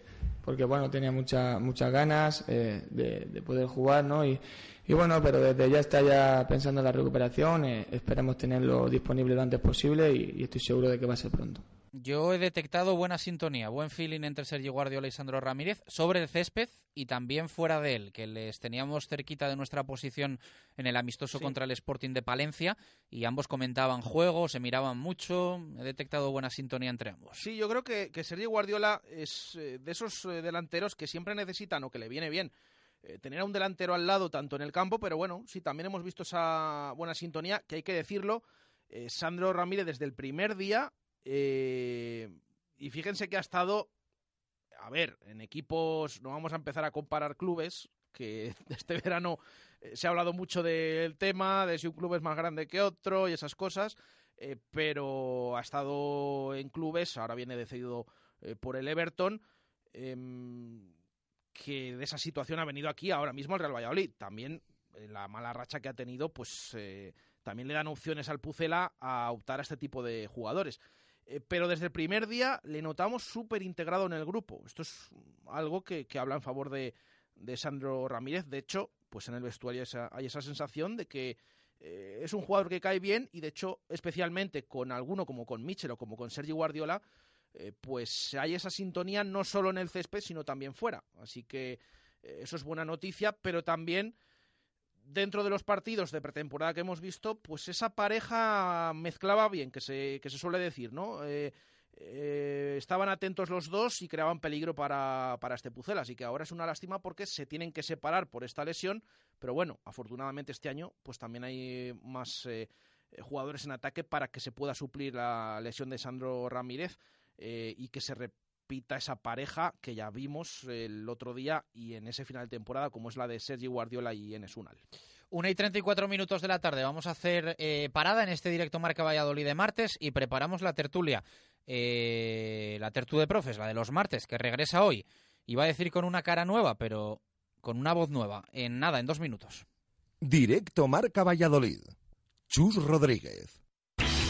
porque bueno, tenía mucha, muchas ganas eh, de, de poder jugar, ¿no? Y, y bueno, pero desde ya está ya pensando en la recuperación, eh, esperamos tenerlo disponible lo antes posible y estoy seguro de que va a ser pronto. Yo he detectado buena sintonía, buen feeling entre Sergio Guardiola y Sandro Ramírez sobre el césped y también fuera de él, que les teníamos cerquita de nuestra posición en el amistoso Sí. contra el Sporting de Palencia y ambos comentaban juego, se miraban mucho. He detectado buena sintonía entre ambos. Sí, yo creo que, que Sergio Guardiola es eh, de esos eh, delanteros que siempre necesitan o que le viene bien eh, tener a un delantero al lado tanto en el campo, pero bueno, sí, también hemos visto esa buena sintonía, que hay que decirlo, eh, Sandro Ramírez desde el primer día, eh, y fíjense que ha estado, a ver, en equipos, no vamos a empezar a comparar clubes, que [LAUGHS] este verano eh, se ha hablado mucho del tema, de si un club es más grande que otro y esas cosas, eh, pero ha estado en clubes, ahora viene decidido eh, por el Everton, em, que de esa situación ha venido aquí ahora mismo el Real Valladolid. También eh, la mala racha que ha tenido, pues eh, también le dan opciones al Pucela a optar a este tipo de jugadores. Eh, pero desde el primer día le notamos súper integrado en el grupo. Esto es algo que, que habla en favor de, de Sandro Ramírez. De hecho, pues en el vestuario esa- hay esa sensación de que eh, es un jugador que cae bien y de hecho, especialmente con alguno como con Michel o como con Sergi Guardiola, eh, pues hay esa sintonía no solo en el césped, sino también fuera. Así que eso es buena noticia, pero también dentro de los partidos de pretemporada que hemos visto, pues esa pareja mezclaba bien, que se, que se suele decir, ¿no? Eh, eh, estaban atentos los dos y creaban peligro para, para este Pucel, así que ahora es una lástima porque se tienen que separar por esta lesión, pero bueno, afortunadamente este año pues también hay más eh, jugadores en ataque para que se pueda suplir la lesión de Sandro Ramírez y que se repita esa pareja que ya vimos el otro día y en ese final de temporada como es la de Sergi Guardiola y Enes Unal. Una y 34 minutos de la tarde. Vamos a hacer eh, parada en este directo Marca Valladolid de martes y preparamos la tertulia. Eh, la tertu de profes, la de los martes, que regresa hoy. Iba a decir con una cara nueva, pero con una voz nueva. En nada, en dos minutos. Directo Marca Valladolid. Chus Rodríguez.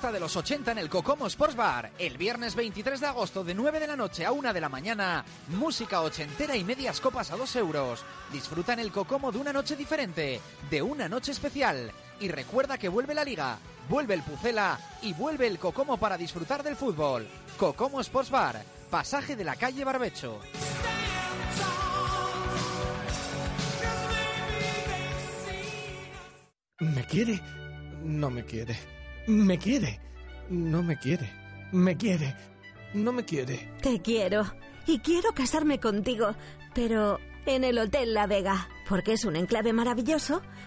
De los 80 en el Cocomo Sports Bar. El viernes 23 de agosto de 9 de la noche a 1 de la mañana. Música ochentera y medias copas a 2 euros. Disfruta en el Cocomo de una noche diferente, de una noche especial. Y recuerda que vuelve la liga, vuelve el Pucela y vuelve el Cocomo para disfrutar del fútbol. Cocomo Sports Bar. pasaje de la calle Barbecho. ¿Me quiere? No me quiere. ¿Me quiere? No me quiere. ¿Me quiere? No me quiere. Te quiero. Y quiero casarme contigo, pero en el Hotel La Vega, porque es un enclave maravilloso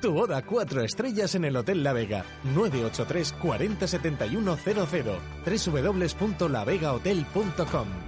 Tu boda cuatro estrellas en el Hotel La Vega. 983 40 71 00. www.lavegahotel.com.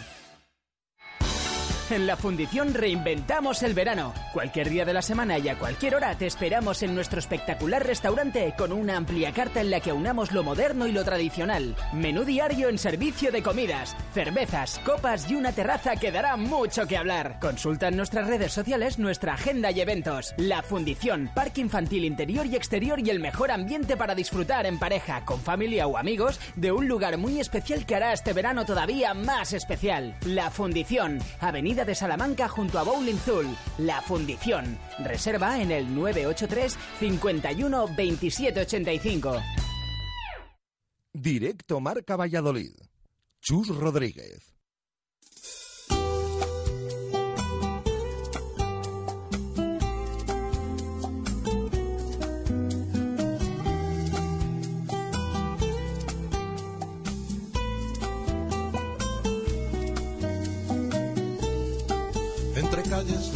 En la Fundición reinventamos el verano. Cualquier día de la semana y a cualquier hora te esperamos en nuestro espectacular restaurante con una amplia carta en la que aunamos lo moderno y lo tradicional. Menú diario en servicio de comidas, cervezas, copas y una terraza que dará mucho que hablar. Consulta en nuestras redes sociales nuestra agenda y eventos. La Fundición, parque infantil interior y exterior y el mejor ambiente para disfrutar en pareja, con familia o amigos de un lugar muy especial que hará este verano todavía más especial. La Fundición, Avenida de Salamanca junto a Bowling Zul. La Fundición. Reserva en el 983 51 27 85. Directo Marca Valladolid. Chus Rodríguez.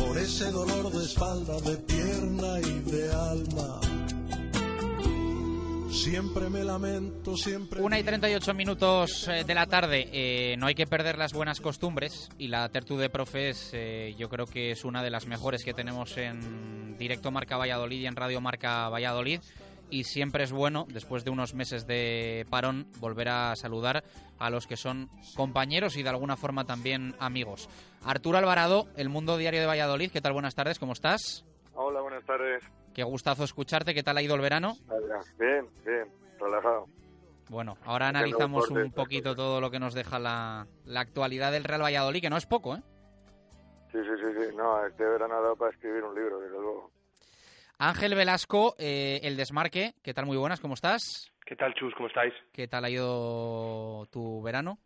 por ese dolor de espalda, de pierna y de alma. Siempre me lamento, siempre. Una y 38 minutos eh, de la tarde. Eh, no hay que perder las buenas costumbres y la Tertu de Profes eh, yo creo que es una de las mejores que tenemos en directo Marca Valladolid y en Radio Marca Valladolid. Y siempre es bueno, después de unos meses de parón, volver a saludar a los que son compañeros y de alguna forma también amigos. Arturo Alvarado, El Mundo Diario de Valladolid. ¿Qué tal? Buenas tardes, ¿cómo estás? Hola, buenas tardes. Qué gustazo escucharte. ¿Qué tal ha ido el verano? Bien, bien, relajado. Bueno, ahora analizamos un poquito todo lo que nos deja la, la, actualidad del Real Valladolid, que no es poco, ¿eh? Sí, sí, sí, sí. No, este verano ha dado para escribir un libro, desde luego. Ángel Velasco, eh, El Desmarque. ¿Qué tal? Muy buenas, ¿cómo estás? ¿Qué tal, Chus? ¿Cómo estáis? ¿Qué tal ha ido tu verano?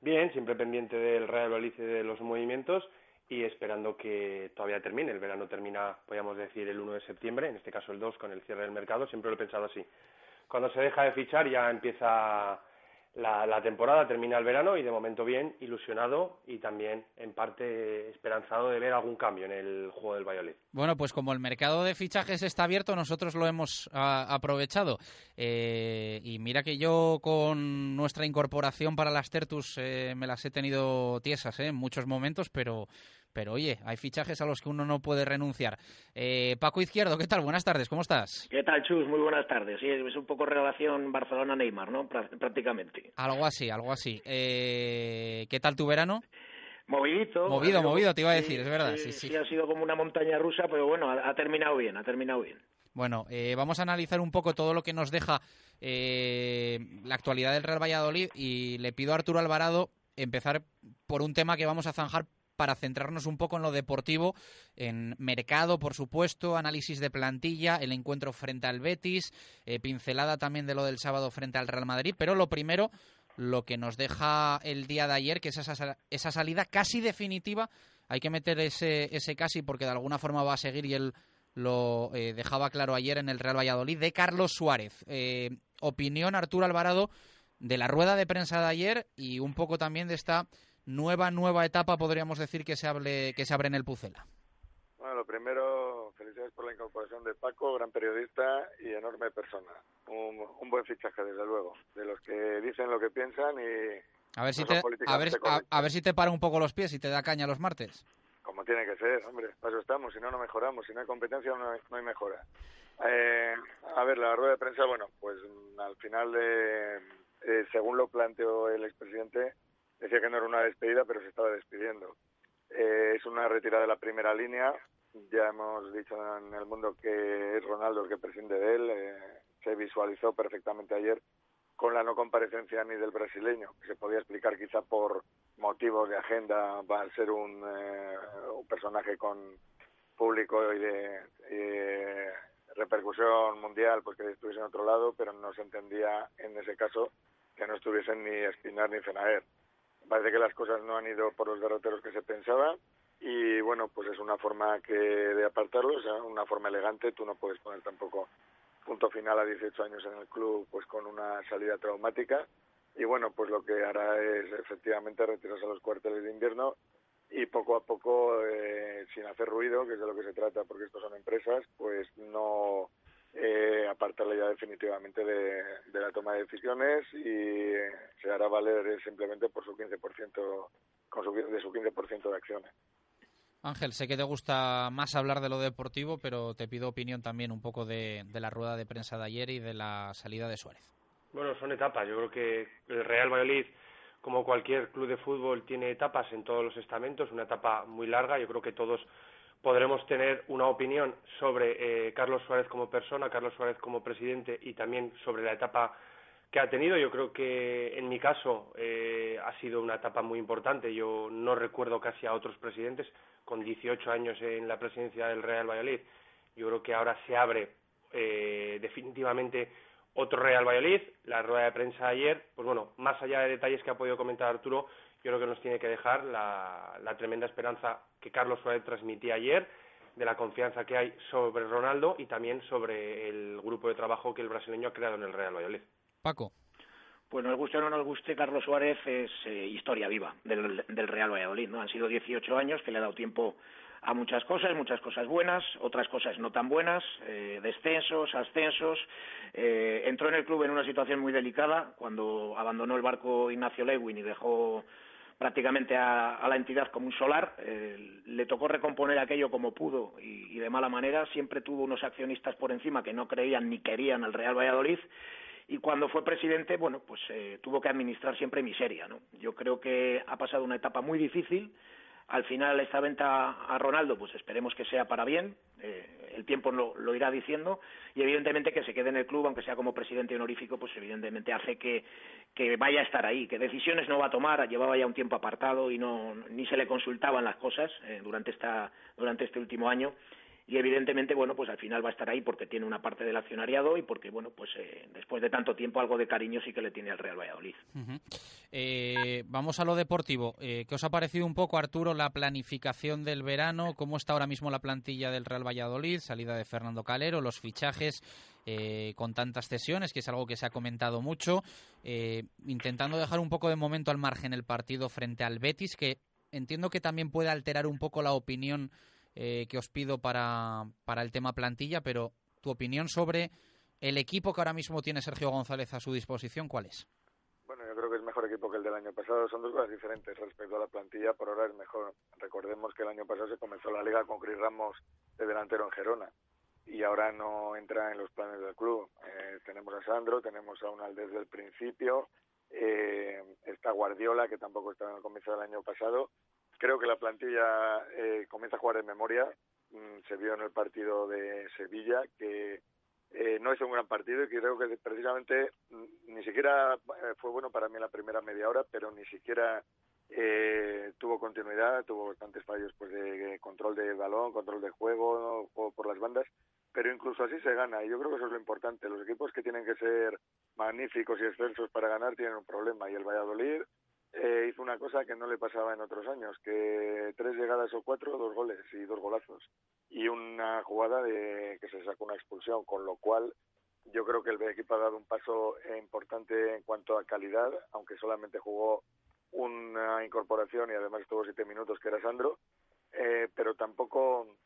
Bien, siempre pendiente del Real Valladolid y de los movimientos y esperando que todavía termine. El verano termina, podríamos decir, el 1 de septiembre, en este caso el 2 con el cierre del mercado. Siempre lo he pensado así. Cuando se deja de fichar ya empieza la, la, temporada, termina el verano y de momento bien, ilusionado y también en parte esperanzado de ver algún cambio en el juego del Valladolid. Bueno, pues como el mercado de fichajes está abierto, nosotros lo hemos a, aprovechado. Eh, y mira que yo con nuestra incorporación para las Tertus eh, me las he tenido tiesas eh, en muchos momentos, pero, pero oye, hay fichajes a los que uno no puede renunciar. Eh, Paco Izquierdo, ¿qué tal? Buenas tardes, ¿cómo estás? ¿Qué tal, Chus? Muy buenas tardes. Sí, es un poco relación Barcelona-Neymar, ¿no? Prácticamente. Algo así, algo así. Eh, ¿Qué tal tu verano? Movidito. Movido, movido, te iba a decir, es verdad. Sí, sí, sí, ha sido como una montaña rusa, pero bueno, ha, ha terminado bien, ha terminado bien. Bueno, eh, vamos a analizar un poco todo lo que nos deja eh, la actualidad del Real Valladolid y le pido a Arturo Alvarado empezar por un tema que vamos a zanjar para centrarnos un poco en lo deportivo, en mercado, por supuesto, análisis de plantilla, el encuentro frente al Betis, eh, pincelada también de lo del sábado frente al Real Madrid, pero lo primero, lo que nos deja el día de ayer, que es esa, esa salida casi definitiva, hay que meter ese, ese casi porque de alguna forma va a seguir y él lo eh, dejaba claro ayer en el Real Valladolid, de Carlos Suárez. Eh, opinión, Arturo Alvarado, de la rueda de prensa de ayer y un poco también de esta nueva, nueva etapa, podríamos decir, que se, hable, que se abre en el Pucela. Bueno, lo primero, felicidades por la incorporación de Paco, gran periodista y enorme persona. Un, un buen fichaje, desde luego, de los que dicen lo que piensan y... A ver, si te, a, ver, a ver si te para un poco los pies y te da caña los martes como tiene que ser, hombre, para eso estamos, si no, no mejoramos, si no hay competencia no hay, no hay mejora. Eh, a ver, la rueda de prensa, bueno, pues al final, de, eh, según lo planteó el expresidente, decía que no era una despedida, pero se estaba despidiendo. Eh, es una retirada de la primera línea, ya hemos dicho en el mundo que es Ronaldo el que prescinde de él, eh, se visualizó perfectamente ayer con la no comparecencia ni del brasileño, que se podía explicar quizá por motivos de agenda, va a ser un, eh, un personaje con público y de, repercusión mundial, pues estuviese en otro lado, pero no se entendía en ese caso que no estuviesen ni Espinar ni Fenaer. Parece que las cosas no han ido por los derroteros que se pensaba y bueno, pues es una forma que de apartarlos, una forma elegante, tú no puedes poner tampoco punto final a 18 años en el club pues con una salida traumática. Y bueno pues lo que hará es efectivamente retirarse a los cuarteles de invierno y poco a poco eh, sin hacer ruido que es de lo que se trata porque estos son empresas pues no eh, apartarle ya definitivamente de, de, la toma de decisiones y se hará valer simplemente por su 15% con su, de su 15% de acciones Ángel, sé que te gusta más hablar de lo deportivo, pero te pido opinión también un poco de, la rueda de prensa de ayer y de la salida de Suárez. Bueno, son etapas. Yo creo que el Real Valladolid, como cualquier club de fútbol, tiene etapas en todos los estamentos, una etapa muy larga. Yo creo que todos podremos tener una opinión sobre eh, Carlos Suárez como persona, Carlos Suárez como presidente y también sobre la etapa que ha tenido. Yo creo que en mi caso eh, ha sido una etapa muy importante. Yo no recuerdo casi a otros presidentes con 18 años en la presidencia del Real Valladolid. Yo creo que ahora se abre eh, definitivamente otro Real Valladolid. La rueda de prensa ayer, pues bueno, más allá de detalles que ha podido comentar Arturo, yo creo que nos tiene que dejar la, la tremenda esperanza que Carlos Suárez transmitía ayer, de la confianza que hay sobre Ronaldo y también sobre el grupo de trabajo que el brasileño ha creado en el Real Valladolid. Paco. Pues nos guste o no nos guste, Carlos Suárez es eh, historia viva del, del, Real Valladolid. ¿no? Han sido 18 años que le ha dado tiempo a muchas cosas, muchas cosas buenas, otras cosas no tan buenas, eh, descensos, ascensos. Eh, entró en el club en una situación muy delicada cuando abandonó el barco Ignacio Lewin y dejó prácticamente a, a la entidad como un solar. Eh, le tocó recomponer aquello como pudo y, y de mala manera. Siempre tuvo unos accionistas por encima que no creían ni querían al Real Valladolid y cuando fue presidente, bueno, pues eh, tuvo que administrar siempre miseria, ¿no? Yo creo que ha pasado una etapa muy difícil. Al final esta venta a Ronaldo, pues esperemos que sea para bien. Eh, el tiempo lo, irá diciendo y evidentemente que se quede en el club, aunque sea como presidente honorífico, pues evidentemente hace que, que vaya a estar ahí, que decisiones no va a tomar. Llevaba ya un tiempo apartado y no ni se le consultaban las cosas eh, durante esta durante este último año y evidentemente bueno pues al final va a estar ahí porque tiene una parte del accionariado y porque bueno pues eh, después de tanto tiempo algo de cariño sí que le tiene al Real Valladolid. Eh, vamos a lo deportivo. Eh, ¿qué os ha parecido un poco Arturo la planificación del verano cómo está ahora mismo la plantilla del Real Valladolid salida de Fernando Calero los fichajes eh, con tantas cesiones, que es algo que se ha comentado mucho, eh, intentando dejar un poco de momento al margen el partido frente al Betis, que entiendo que también puede alterar un poco la opinión eh, que os pido para, para el tema plantilla, pero tu opinión sobre el equipo que ahora mismo tiene Sergio González a su disposición, ¿cuál es? Bueno, yo creo que es mejor equipo que el del año pasado. Son dos cosas diferentes respecto a la plantilla. Por ahora es mejor. Recordemos que el año pasado se comenzó la liga con Cris Ramos de delantero en Gerona y ahora no entra en los planes del club. Eh, tenemos a Sandro, tenemos a Unal desde el principio, eh, está Guardiola, que tampoco estaba en el comienzo del año pasado, Creo que la plantilla eh, comienza a jugar en memoria. Mm, se vio en el partido de Sevilla que eh, no es un gran partido y creo que precisamente mm, ni siquiera eh, fue bueno para mí la primera media hora, pero ni siquiera eh, tuvo continuidad, tuvo bastantes fallos pues de control de balón, control de juego o por las bandas, pero incluso así se gana y yo creo que eso es lo importante. Los equipos que tienen que ser magníficos y excelsos para ganar tienen un problema y el Valladolid eh, hizo una cosa que no le pasaba en otros años, que tres llegadas o cuatro, dos goles y dos golazos y una jugada de que se sacó una expulsión, con lo cual yo creo que el equipo ha dado un paso importante en cuanto a calidad, aunque solamente jugó una incorporación y además estuvo siete minutos, que era Sandro, eh, pero tampoco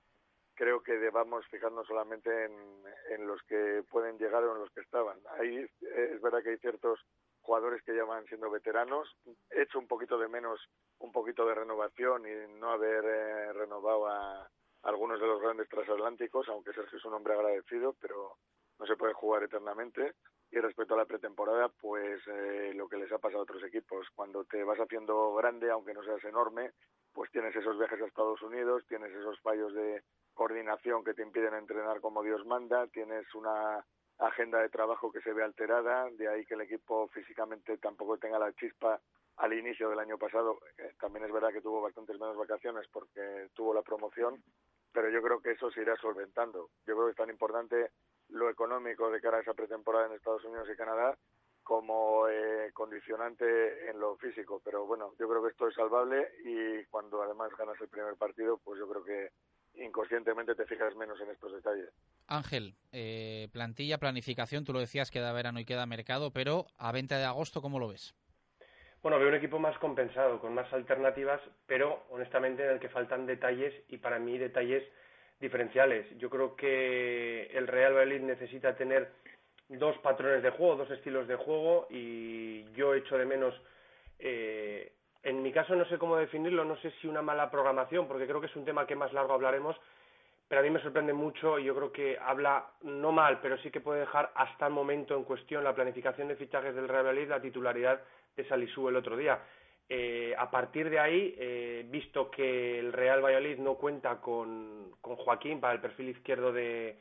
creo que debamos fijarnos solamente en, en, los que pueden llegar o en los que estaban. Ahí es verdad que hay ciertos jugadores que ya van siendo veteranos. He hecho un poquito de menos, un poquito de renovación y no haber eh, renovado a algunos de los grandes transatlánticos, aunque Sergio es un hombre agradecido, pero no se puede jugar eternamente. Y respecto a la pretemporada, pues eh, lo que les ha pasado a otros equipos, cuando te vas haciendo grande, aunque no seas enorme, pues tienes esos viajes a Estados Unidos, tienes esos fallos de coordinación que te impiden entrenar como Dios manda, tienes una agenda de trabajo que se ve alterada, de ahí que el equipo físicamente tampoco tenga la chispa al inicio del año pasado. Eh, también es verdad que tuvo bastantes menos vacaciones porque tuvo la promoción, pero yo creo que eso se irá solventando. Yo creo que es tan importante lo económico de cara a esa pretemporada en Estados Unidos y Canadá como eh, condicionante en lo físico. Pero bueno, yo creo que esto es salvable y cuando además ganas el primer partido, pues yo creo que inconscientemente te fijas menos en estos detalles. Ángel, eh, plantilla, planificación, tú lo decías, queda verano y queda mercado, pero a 20 de agosto, ¿cómo lo ves? Bueno, veo un equipo más compensado, con más alternativas, pero honestamente en el que faltan detalles y para mí detalles diferenciales. Yo creo que el Real Valladolid necesita tener dos patrones de juego, dos estilos de juego y yo echo de menos, eh, en mi caso no sé cómo definirlo, no sé si una mala programación, porque creo que es un tema que más largo hablaremos, pero a mí me sorprende mucho y yo creo que habla no mal, pero sí que puede dejar hasta el momento en cuestión la planificación de fichajes del Real Valladolid, la titularidad de Salisú el otro día. Eh, a partir de ahí, eh, visto que el Real Valladolid no cuenta con, Joaquín para el perfil izquierdo de,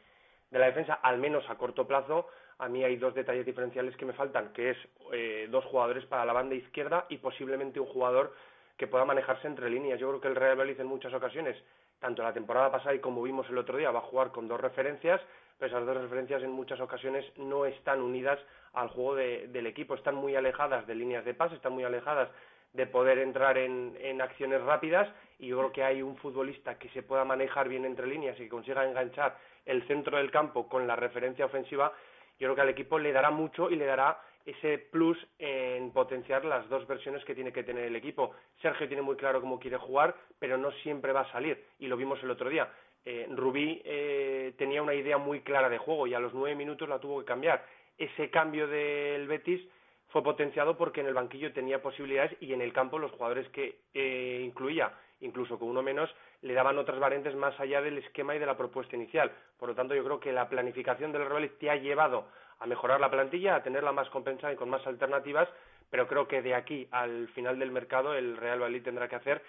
la defensa, al menos a corto plazo, a mí hay dos detalles diferenciales que me faltan, que es eh, dos jugadores para la banda izquierda y posiblemente un jugador que pueda manejarse entre líneas. Yo creo que el Real Valladolid en muchas ocasiones, tanto la temporada pasada y como vimos el otro día, va a jugar con dos referencias, pero esas dos referencias en muchas ocasiones no están unidas al juego del equipo, están muy alejadas de líneas de pase, están muy alejadas de poder entrar en, en, acciones rápidas y yo creo que hay un futbolista que se pueda manejar bien entre líneas y que consiga enganchar el centro del campo con la referencia ofensiva, yo creo que al equipo le dará mucho y le dará ese plus en potenciar las dos versiones que tiene que tener el equipo. Sergio tiene muy claro cómo quiere jugar, pero no siempre va a salir y lo vimos el otro día. Eh, Rubí eh, tenía una idea muy clara de juego y a los nueve minutos la tuvo que cambiar. Ese cambio del Betis fue potenciado porque en el banquillo tenía posibilidades y en el campo los jugadores que eh, incluía, incluso con uno menos, le daban otras variantes más allá del esquema y de la propuesta inicial. Por lo tanto, yo creo que la planificación del Real te ha llevado a mejorar la plantilla, a tenerla más compensada y con más alternativas, pero creo que de aquí al final del mercado el Real Valladolid tendrá que hacer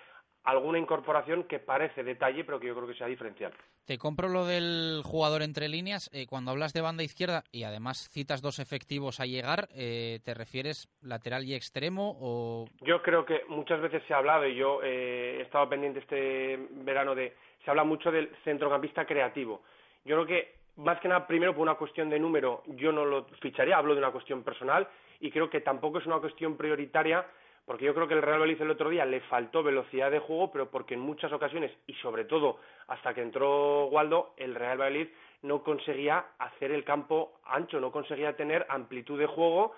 alguna incorporación que parece detalle, pero que yo creo que sea diferencial. Te compro lo del jugador entre líneas. Eh, cuando hablas de banda izquierda y además citas dos efectivos a llegar, eh, ¿te refieres lateral y extremo o...? Yo creo que muchas veces se ha hablado, y yo eh, he estado pendiente este verano de... Se habla mucho del centrocampista creativo. Yo creo que, más que nada, primero por una cuestión de número, yo no lo ficharía, hablo de una cuestión personal, y creo que tampoco es una cuestión prioritaria porque yo creo que el Real Valladolid el otro día le faltó velocidad de juego, pero porque en muchas ocasiones, y sobre todo hasta que entró Waldo, el Real Valladolid no conseguía hacer el campo ancho, no conseguía tener amplitud de juego,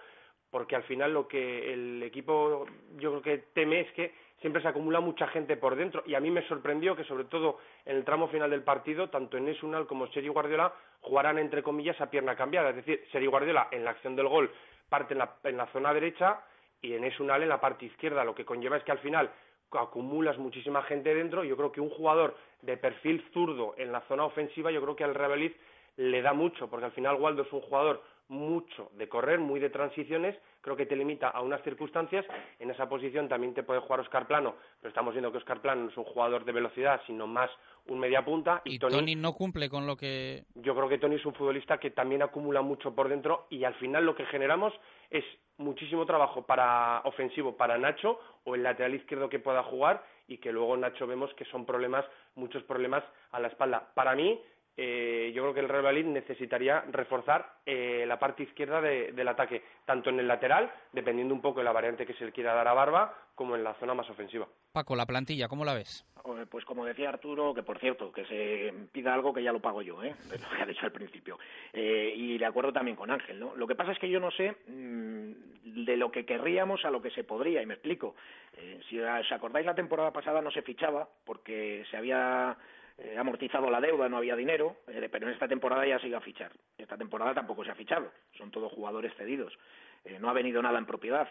porque al final lo que el equipo yo creo que teme es que siempre se acumula mucha gente por dentro. Y a mí me sorprendió que sobre todo en el tramo final del partido tanto en Unal como Seri Guardiola jugaran entre comillas a pierna cambiada, es decir, Seri Guardiola en la acción del gol parte en la zona derecha y en Esunal en la parte izquierda, lo que conlleva es que al final acumulas muchísima gente dentro. Yo creo que un jugador de perfil zurdo en la zona ofensiva, yo creo que al Real le da mucho, porque al final Waldo es un jugador mucho de correr, muy de transiciones, creo que te limita a unas circunstancias. En esa posición también te puede jugar Oscar Plano, pero estamos viendo que Oscar Plano no es un jugador de velocidad, sino más un media punta. Y, Tony, no cumple con lo que. Yo creo que Tony es un futbolista que también acumula mucho por dentro y al final lo que generamos es muchísimo trabajo para ofensivo para Nacho o el lateral izquierdo que pueda jugar y que luego Nacho vemos que son problemas, muchos problemas a la espalda. Para mí, eh, yo creo que el Real Madrid necesitaría reforzar eh, la parte izquierda del ataque, tanto en el lateral, dependiendo un poco de la variante que se le quiera dar a Barba, como en la zona más ofensiva. Paco, la plantilla, ¿cómo la ves? Pues como decía Arturo, que por cierto, que se pida algo que ya lo pago yo, ¿eh? [LAUGHS] lo que ha dicho al principio. Eh, y de acuerdo también con Ángel, ¿no? Lo que pasa es que yo no sé mm, de lo que querríamos a lo que se podría, y me explico. Eh, si os acordáis, la temporada pasada no se fichaba porque se había eh, amortizado la deuda, no había dinero, eh, pero en esta temporada ya se iba a fichar. Esta temporada tampoco se ha fichado, son todos jugadores cedidos. Eh, no ha venido nada en propiedad.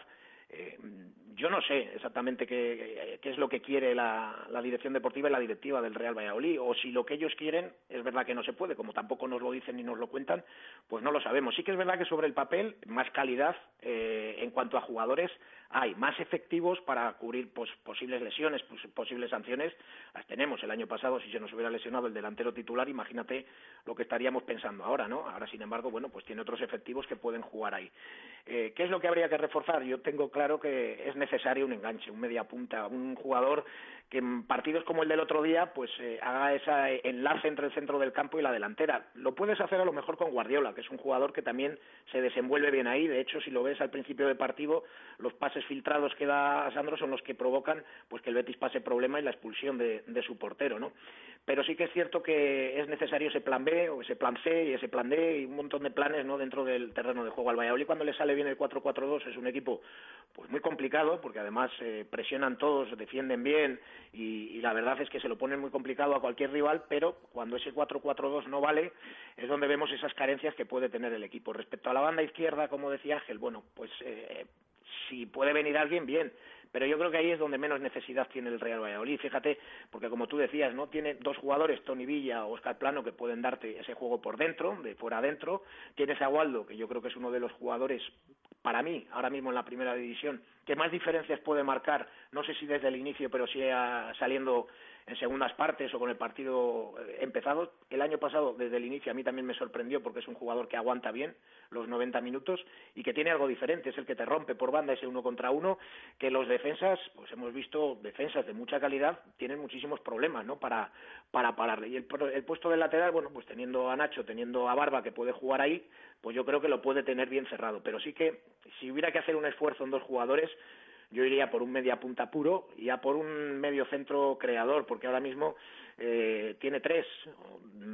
Yo no sé exactamente qué, es lo que quiere la, la, dirección deportiva y la directiva del Real Valladolid, o si lo que ellos quieren es verdad que no se puede, como tampoco nos lo dicen ni nos lo cuentan, pues no lo sabemos. Sí que es verdad que sobre el papel más calidad en cuanto a jugadores hay más efectivos para cubrir posibles lesiones, posibles sanciones. Las tenemos el año pasado, si se nos hubiera lesionado el delantero titular, imagínate lo que estaríamos pensando ahora, ¿no? Ahora, sin embargo, bueno, pues tiene otros efectivos que pueden jugar ahí. Eh, ¿Qué es lo que habría que reforzar? Yo tengo claro que es necesario un enganche, un media punta, un jugador que en partidos como el del otro día, pues eh, haga ese enlace entre el centro del campo y la delantera. Lo puedes hacer a lo mejor con Guardiola, que es un jugador que también se desenvuelve bien ahí. De hecho, si lo ves al principio del partido, los pases filtrados que da Sandro son los que provocan pues que el Betis pase problema y la expulsión de, su portero, ¿no? Pero sí que es cierto que es necesario ese plan B o ese plan C y ese plan D y un montón de planes, ¿no? Dentro del terreno de juego al Valladolid cuando le sale bien el 4-4-2 es un equipo pues muy complicado porque además eh, presionan todos, defienden bien y, la verdad es que se lo ponen muy complicado a cualquier rival, pero cuando ese 4-4-2 no vale es donde vemos esas carencias que puede tener el equipo. Respecto a la banda izquierda, como decía Ángel, bueno, pues eh, si puede venir alguien, bien. Pero yo creo que ahí es donde menos necesidad tiene el Real Valladolid. Fíjate, porque como tú decías, no tiene dos jugadores, Tony Villa o Oscar Plano, que pueden darte ese juego por dentro, de fuera adentro. Tienes a Waldo, que yo creo que es uno de los jugadores, para mí, ahora mismo en la primera división, que más diferencias puede marcar, no sé si desde el inicio, pero sí saliendo en segundas partes o con el partido eh, empezado. El año pasado, desde el inicio, a mí también me sorprendió porque es un jugador que aguanta bien los 90 minutos y que tiene algo diferente. Es el que te rompe por banda ese uno contra uno, que los defensas, pues hemos visto defensas de mucha calidad, tienen muchísimos problemas ¿no? para, para pararle. Y el, el puesto de lateral, bueno, pues teniendo a Nacho, teniendo a Barba que puede jugar ahí, pues yo creo que lo puede tener bien cerrado. Pero sí que si hubiera que hacer un esfuerzo en dos jugadores, yo iría por un media punta puro y a por un medio centro creador, porque ahora mismo eh, tiene tres,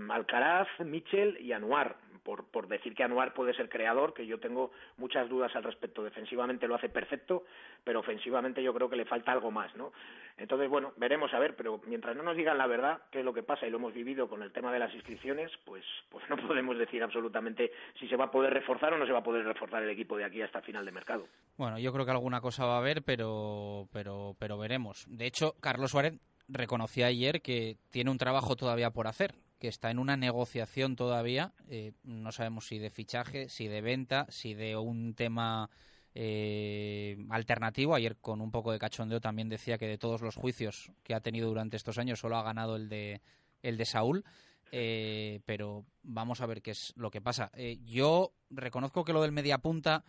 Alcaraz, Michel y Anuar por, decir que Anuar puede ser creador, que yo tengo muchas dudas al respecto. Defensivamente lo hace perfecto, pero ofensivamente yo creo que le falta algo más, ¿no? Entonces, bueno, veremos a ver, pero mientras no nos digan la verdad, qué es lo que pasa, y lo hemos vivido con el tema de las inscripciones, pues, pues no podemos decir absolutamente si se va a poder reforzar o no se va a poder reforzar el equipo de aquí hasta final de mercado. Bueno, yo creo que alguna cosa va a haber, pero, pero, pero veremos. De hecho, Carlos Suárez reconocía ayer que tiene un trabajo todavía por hacer, que está en una negociación todavía, eh, no sabemos si de fichaje, si de venta, si de un tema eh, alternativo. Ayer con un poco de cachondeo también decía que de todos los juicios que ha tenido durante estos años solo ha ganado el de, el de Saúl. Eh, pero vamos a ver qué es lo que pasa. yo reconozco que lo del mediapunta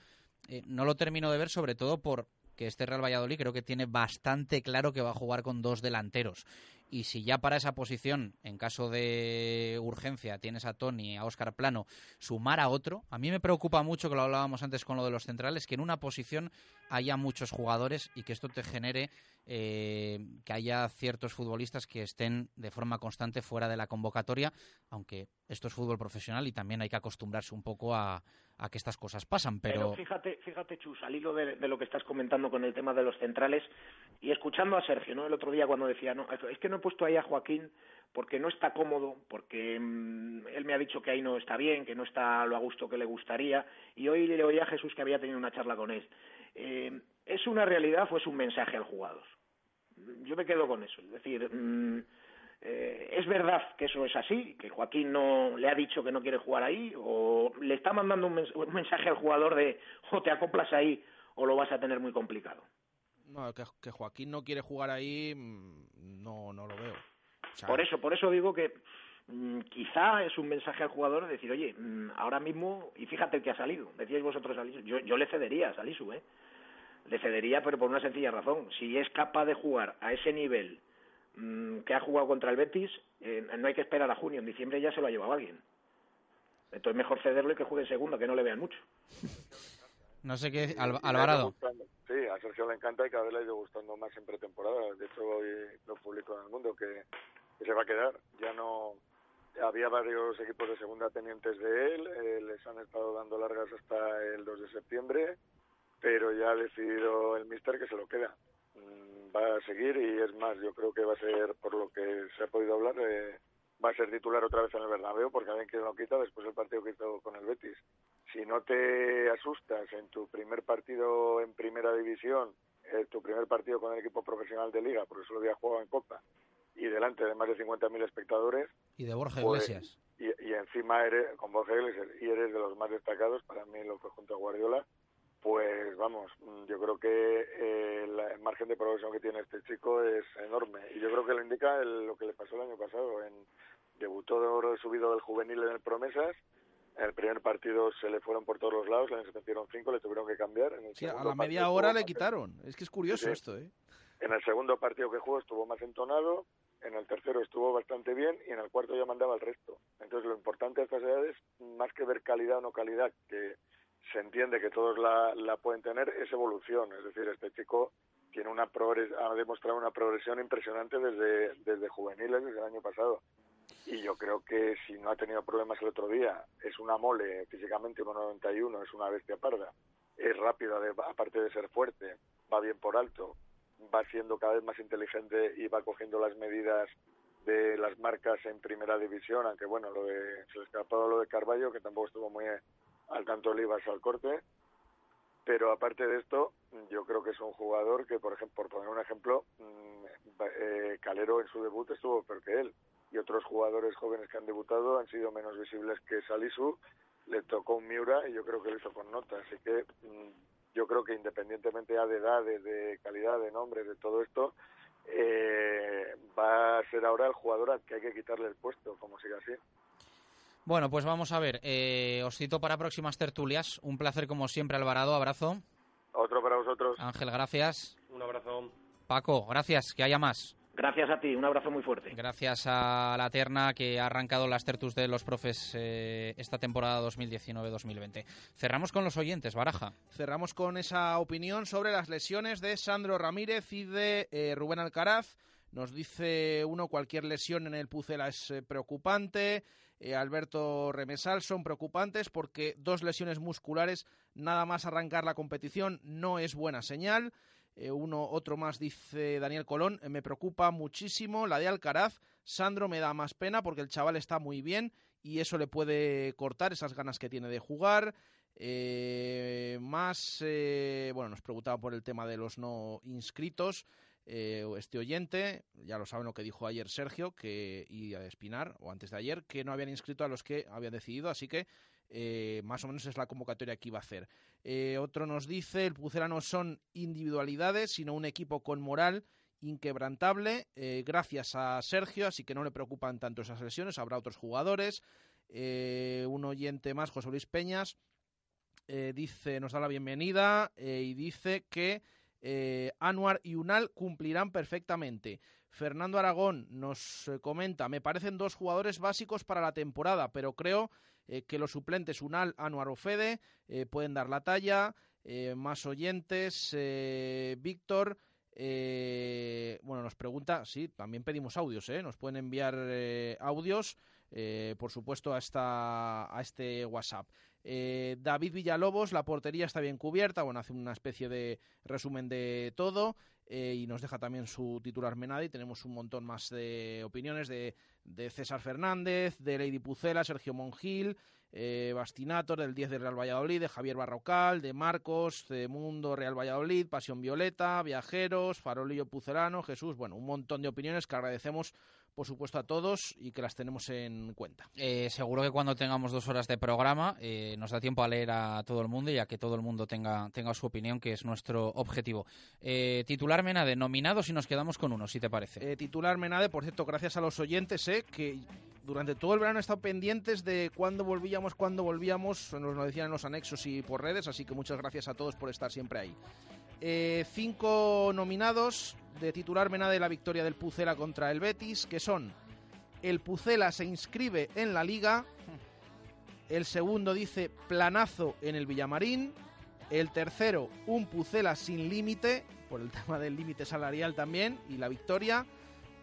no lo termino de ver, sobre todo por que este Real Valladolid creo que tiene bastante claro que va a jugar con dos delanteros y si ya para esa posición, en caso de urgencia, tienes a Tony, a Óscar Plano, sumar a otro, a mí me preocupa mucho, que lo hablábamos antes con lo de los centrales, que en una posición haya muchos jugadores y que esto te genere eh, que haya ciertos futbolistas que estén de forma constante fuera de la convocatoria, aunque esto es fútbol profesional y también hay que acostumbrarse un poco a, que estas cosas pasan. Pero, fíjate, fíjate, Chus, al hilo de, lo que estás comentando con el tema de los centrales y escuchando a Sergio, ¿no? El otro día cuando decía, no, es que no he puesto ahí a Joaquín porque no está cómodo, porque mm, él me ha dicho que ahí no está bien, que no está lo a gusto que le gustaría, y hoy le oí a Jesús que había tenido una charla con él. Eh, ¿Es una realidad o es un mensaje al jugador? Yo me quedo con eso. Es decir, mm, Eh, ¿Es verdad que eso es así? ¿Que Joaquín no le ha dicho que no quiere jugar ahí? ¿O le está mandando un, mensaje al jugador de o te acoplas ahí o lo vas a tener muy complicado? No, que, Joaquín no quiere jugar ahí, mm, no, no lo veo. por eso, por eso digo que mm, quizá es un mensaje al jugador de decir, oye, mm, ahora mismo, y fíjate que ha salido, decíais vosotros Salisu, yo, yo le cedería a Salisu, ¿eh? Le cedería, pero por una sencilla razón. Si es capaz de jugar a ese nivel Mm, que ha jugado contra el Betis, eh, no hay que esperar a junio, en diciembre ya se lo ha llevado alguien. Entonces mejor cederlo y que juegue en segundo, que no le vean mucho. No sé qué, Alvarado. Sí, a Sergio le encanta y cada vez le ha ido gustando más en pretemporada. De hecho, hoy lo publico en el mundo que, se va a quedar. Ya no. Había varios equipos de segunda tenientes de él, eh, les han estado dando largas hasta el 2 de septiembre, pero ya ha decidido el mister que se lo queda va a seguir y es más, yo creo que va a ser, por lo que se ha podido hablar, eh, va a ser titular otra vez en el Bernabéu porque alguien que lo quita después del partido que hizo con el Betis. Si no te asustas en tu primer partido en primera división, eh, tu primer partido con el equipo profesional de liga, porque solo había jugado en Copa, y delante de más de 50.000 espectadores. Y de Borja pues, Iglesias. Y, y, encima eres, con Borja Iglesias, y eres de los más destacados, para mí lo fue junto a Guardiola, pues vamos, mm, yo creo que eh, el margen de progresión que tiene este chico es enorme y yo creo que lo indica lo que le pasó el año pasado. En, debutó subido del juvenil en el Promesas, en el primer partido se le fueron por todos los lados, le metieron cinco, le tuvieron que cambiar. En a la media hora le quitaron. Es que es curioso esto, ¿eh? En el segundo partido que jugó estuvo más entonado, en el tercero estuvo bastante bien y en el cuarto ya mandaba el resto. Entonces lo importante de estas edades, más que ver calidad o no calidad, que se entiende que todos la, la pueden tener, es evolución. Es decir, este chico tiene una ha demostrado una progresión impresionante desde, desde juveniles, desde el año pasado. Y yo creo que si no ha tenido problemas el otro día, es una mole físicamente 1,91, es una bestia parda, es rápida, aparte de ser fuerte, va bien por alto, va siendo cada vez más inteligente y va cogiendo las medidas de las marcas en primera división, aunque bueno, lo de, se le escapó lo de Carballo, que tampoco estuvo muy al tanto Olivas al corte. Pero aparte de esto, yo creo que es un jugador que, por ejemplo, por poner un ejemplo, mm, eh, Calero en su debut estuvo peor que él. Y otros jugadores jóvenes que han debutado han sido menos visibles que Salisu. Le tocó un Miura y yo creo que lo hizo con nota. Así que mm, yo creo que independientemente de edad, de calidad, de nombre, de todo esto, eh, va a ser ahora el jugador al que hay que quitarle el puesto, como siga así. Bueno, pues vamos a ver. Eh, os cito para próximas tertulias. Un placer como siempre, Alvarado. Abrazo. Otro para vosotros. Ángel, gracias. Un abrazo. Paco, gracias. Que haya más. Gracias a ti, un abrazo muy fuerte. Gracias a la terna que ha arrancado las tertus de los profes eh, esta temporada 2019-2020. Cerramos con los oyentes, Baraja. Cerramos con esa opinión sobre las lesiones de Sandro Ramírez y de eh, Rubén Alcaraz. Nos dice uno, cualquier lesión en el Pucela es preocupante. Eh, Alberto Remesal son preocupantes porque dos lesiones musculares nada más arrancar la competición no es buena señal. Eh, uno, otro más dice Daniel Colón, eh, me preocupa muchísimo la de Alcaraz. Sandro me da más pena porque el chaval está muy bien y eso le puede cortar esas ganas que tiene de jugar. más, bueno, nos preguntaba por el tema de los no inscritos. Eh, este oyente, ya lo saben lo que dijo ayer Sergio que, y Espinar, o antes de ayer, que no habían inscrito a los que habían decidido, así que eh, más o menos es la convocatoria que iba a hacer. Eh, otro nos dice, el Pucera no son individualidades, sino un equipo con moral inquebrantable, gracias a Sergio, así que no le preocupan tanto esas lesiones, habrá otros jugadores. un oyente más, José Luis Peñas, dice, nos da la bienvenida y dice que eh, Anuar y Unal cumplirán perfectamente. Fernando Aragón nos eh, comenta, me parecen dos jugadores básicos para la temporada, pero creo eh, que los suplentes Unal, Anuar o Fede pueden dar la talla. más oyentes, Víctor. bueno, nos pregunta, sí, también pedimos audios, nos pueden enviar audios, por supuesto, a, a este WhatsApp. Eh, David Villalobos, la portería está bien cubierta, bueno, hace una especie de resumen de todo. Eh, y nos deja también su titular Menada y tenemos un montón más de opiniones de, de César Fernández, de Lady Pucela, Sergio Monjil, eh, Bastinator, del 10 de Real Valladolid, de Javier Barrocal, de Marcos, de Mundo Real Valladolid, Pasión Violeta, Viajeros, Farolillo Pucelano, Jesús, bueno, un montón de opiniones que agradecemos por supuesto a todos y que las tenemos en cuenta. Eh, seguro que cuando tengamos dos horas de programa eh, nos da tiempo a leer a todo el mundo y a que todo el mundo tenga, tenga su opinión, que es nuestro objetivo. Eh, titular Menade, nominados y nos quedamos con uno, si te parece. Eh, titular Menade, por cierto, gracias a los oyentes, eh, que durante todo el verano han estado pendientes de cuándo volvíamos, cuándo volvíamos, nos lo decían en los anexos y por redes, así que muchas gracias a todos por estar siempre ahí. Eh, cinco nominados de titular Menade la victoria del Pucela contra el Betis, que son el Pucela se inscribe en la liga, el segundo dice planazo en el Villamarín, el tercero un Pucela sin límite, por el [LAUGHS] tema del límite salarial también, y la victoria,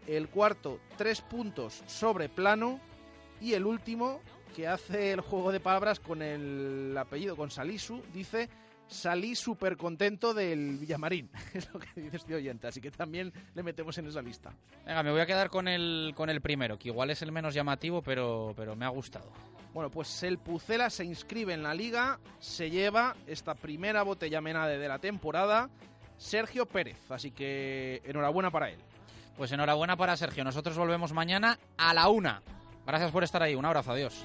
el cuarto tres puntos sobre plano, y el último, que hace el juego de palabras con el apellido, con Salisu, dice salí súper contento del Villamarín, [LAUGHS] es lo que dice este oyente, así que también le metemos en esa lista. Venga, me voy a quedar con el, con el primero, que igual es el menos llamativo, pero, pero me ha gustado. Bueno, pues el Pucela se inscribe en la liga, se lleva esta primera botella menade de la temporada, Sergio Pérez, así que enhorabuena para él. Pues enhorabuena para Sergio, nosotros volvemos mañana a la una. Gracias por estar ahí, un abrazo, adiós.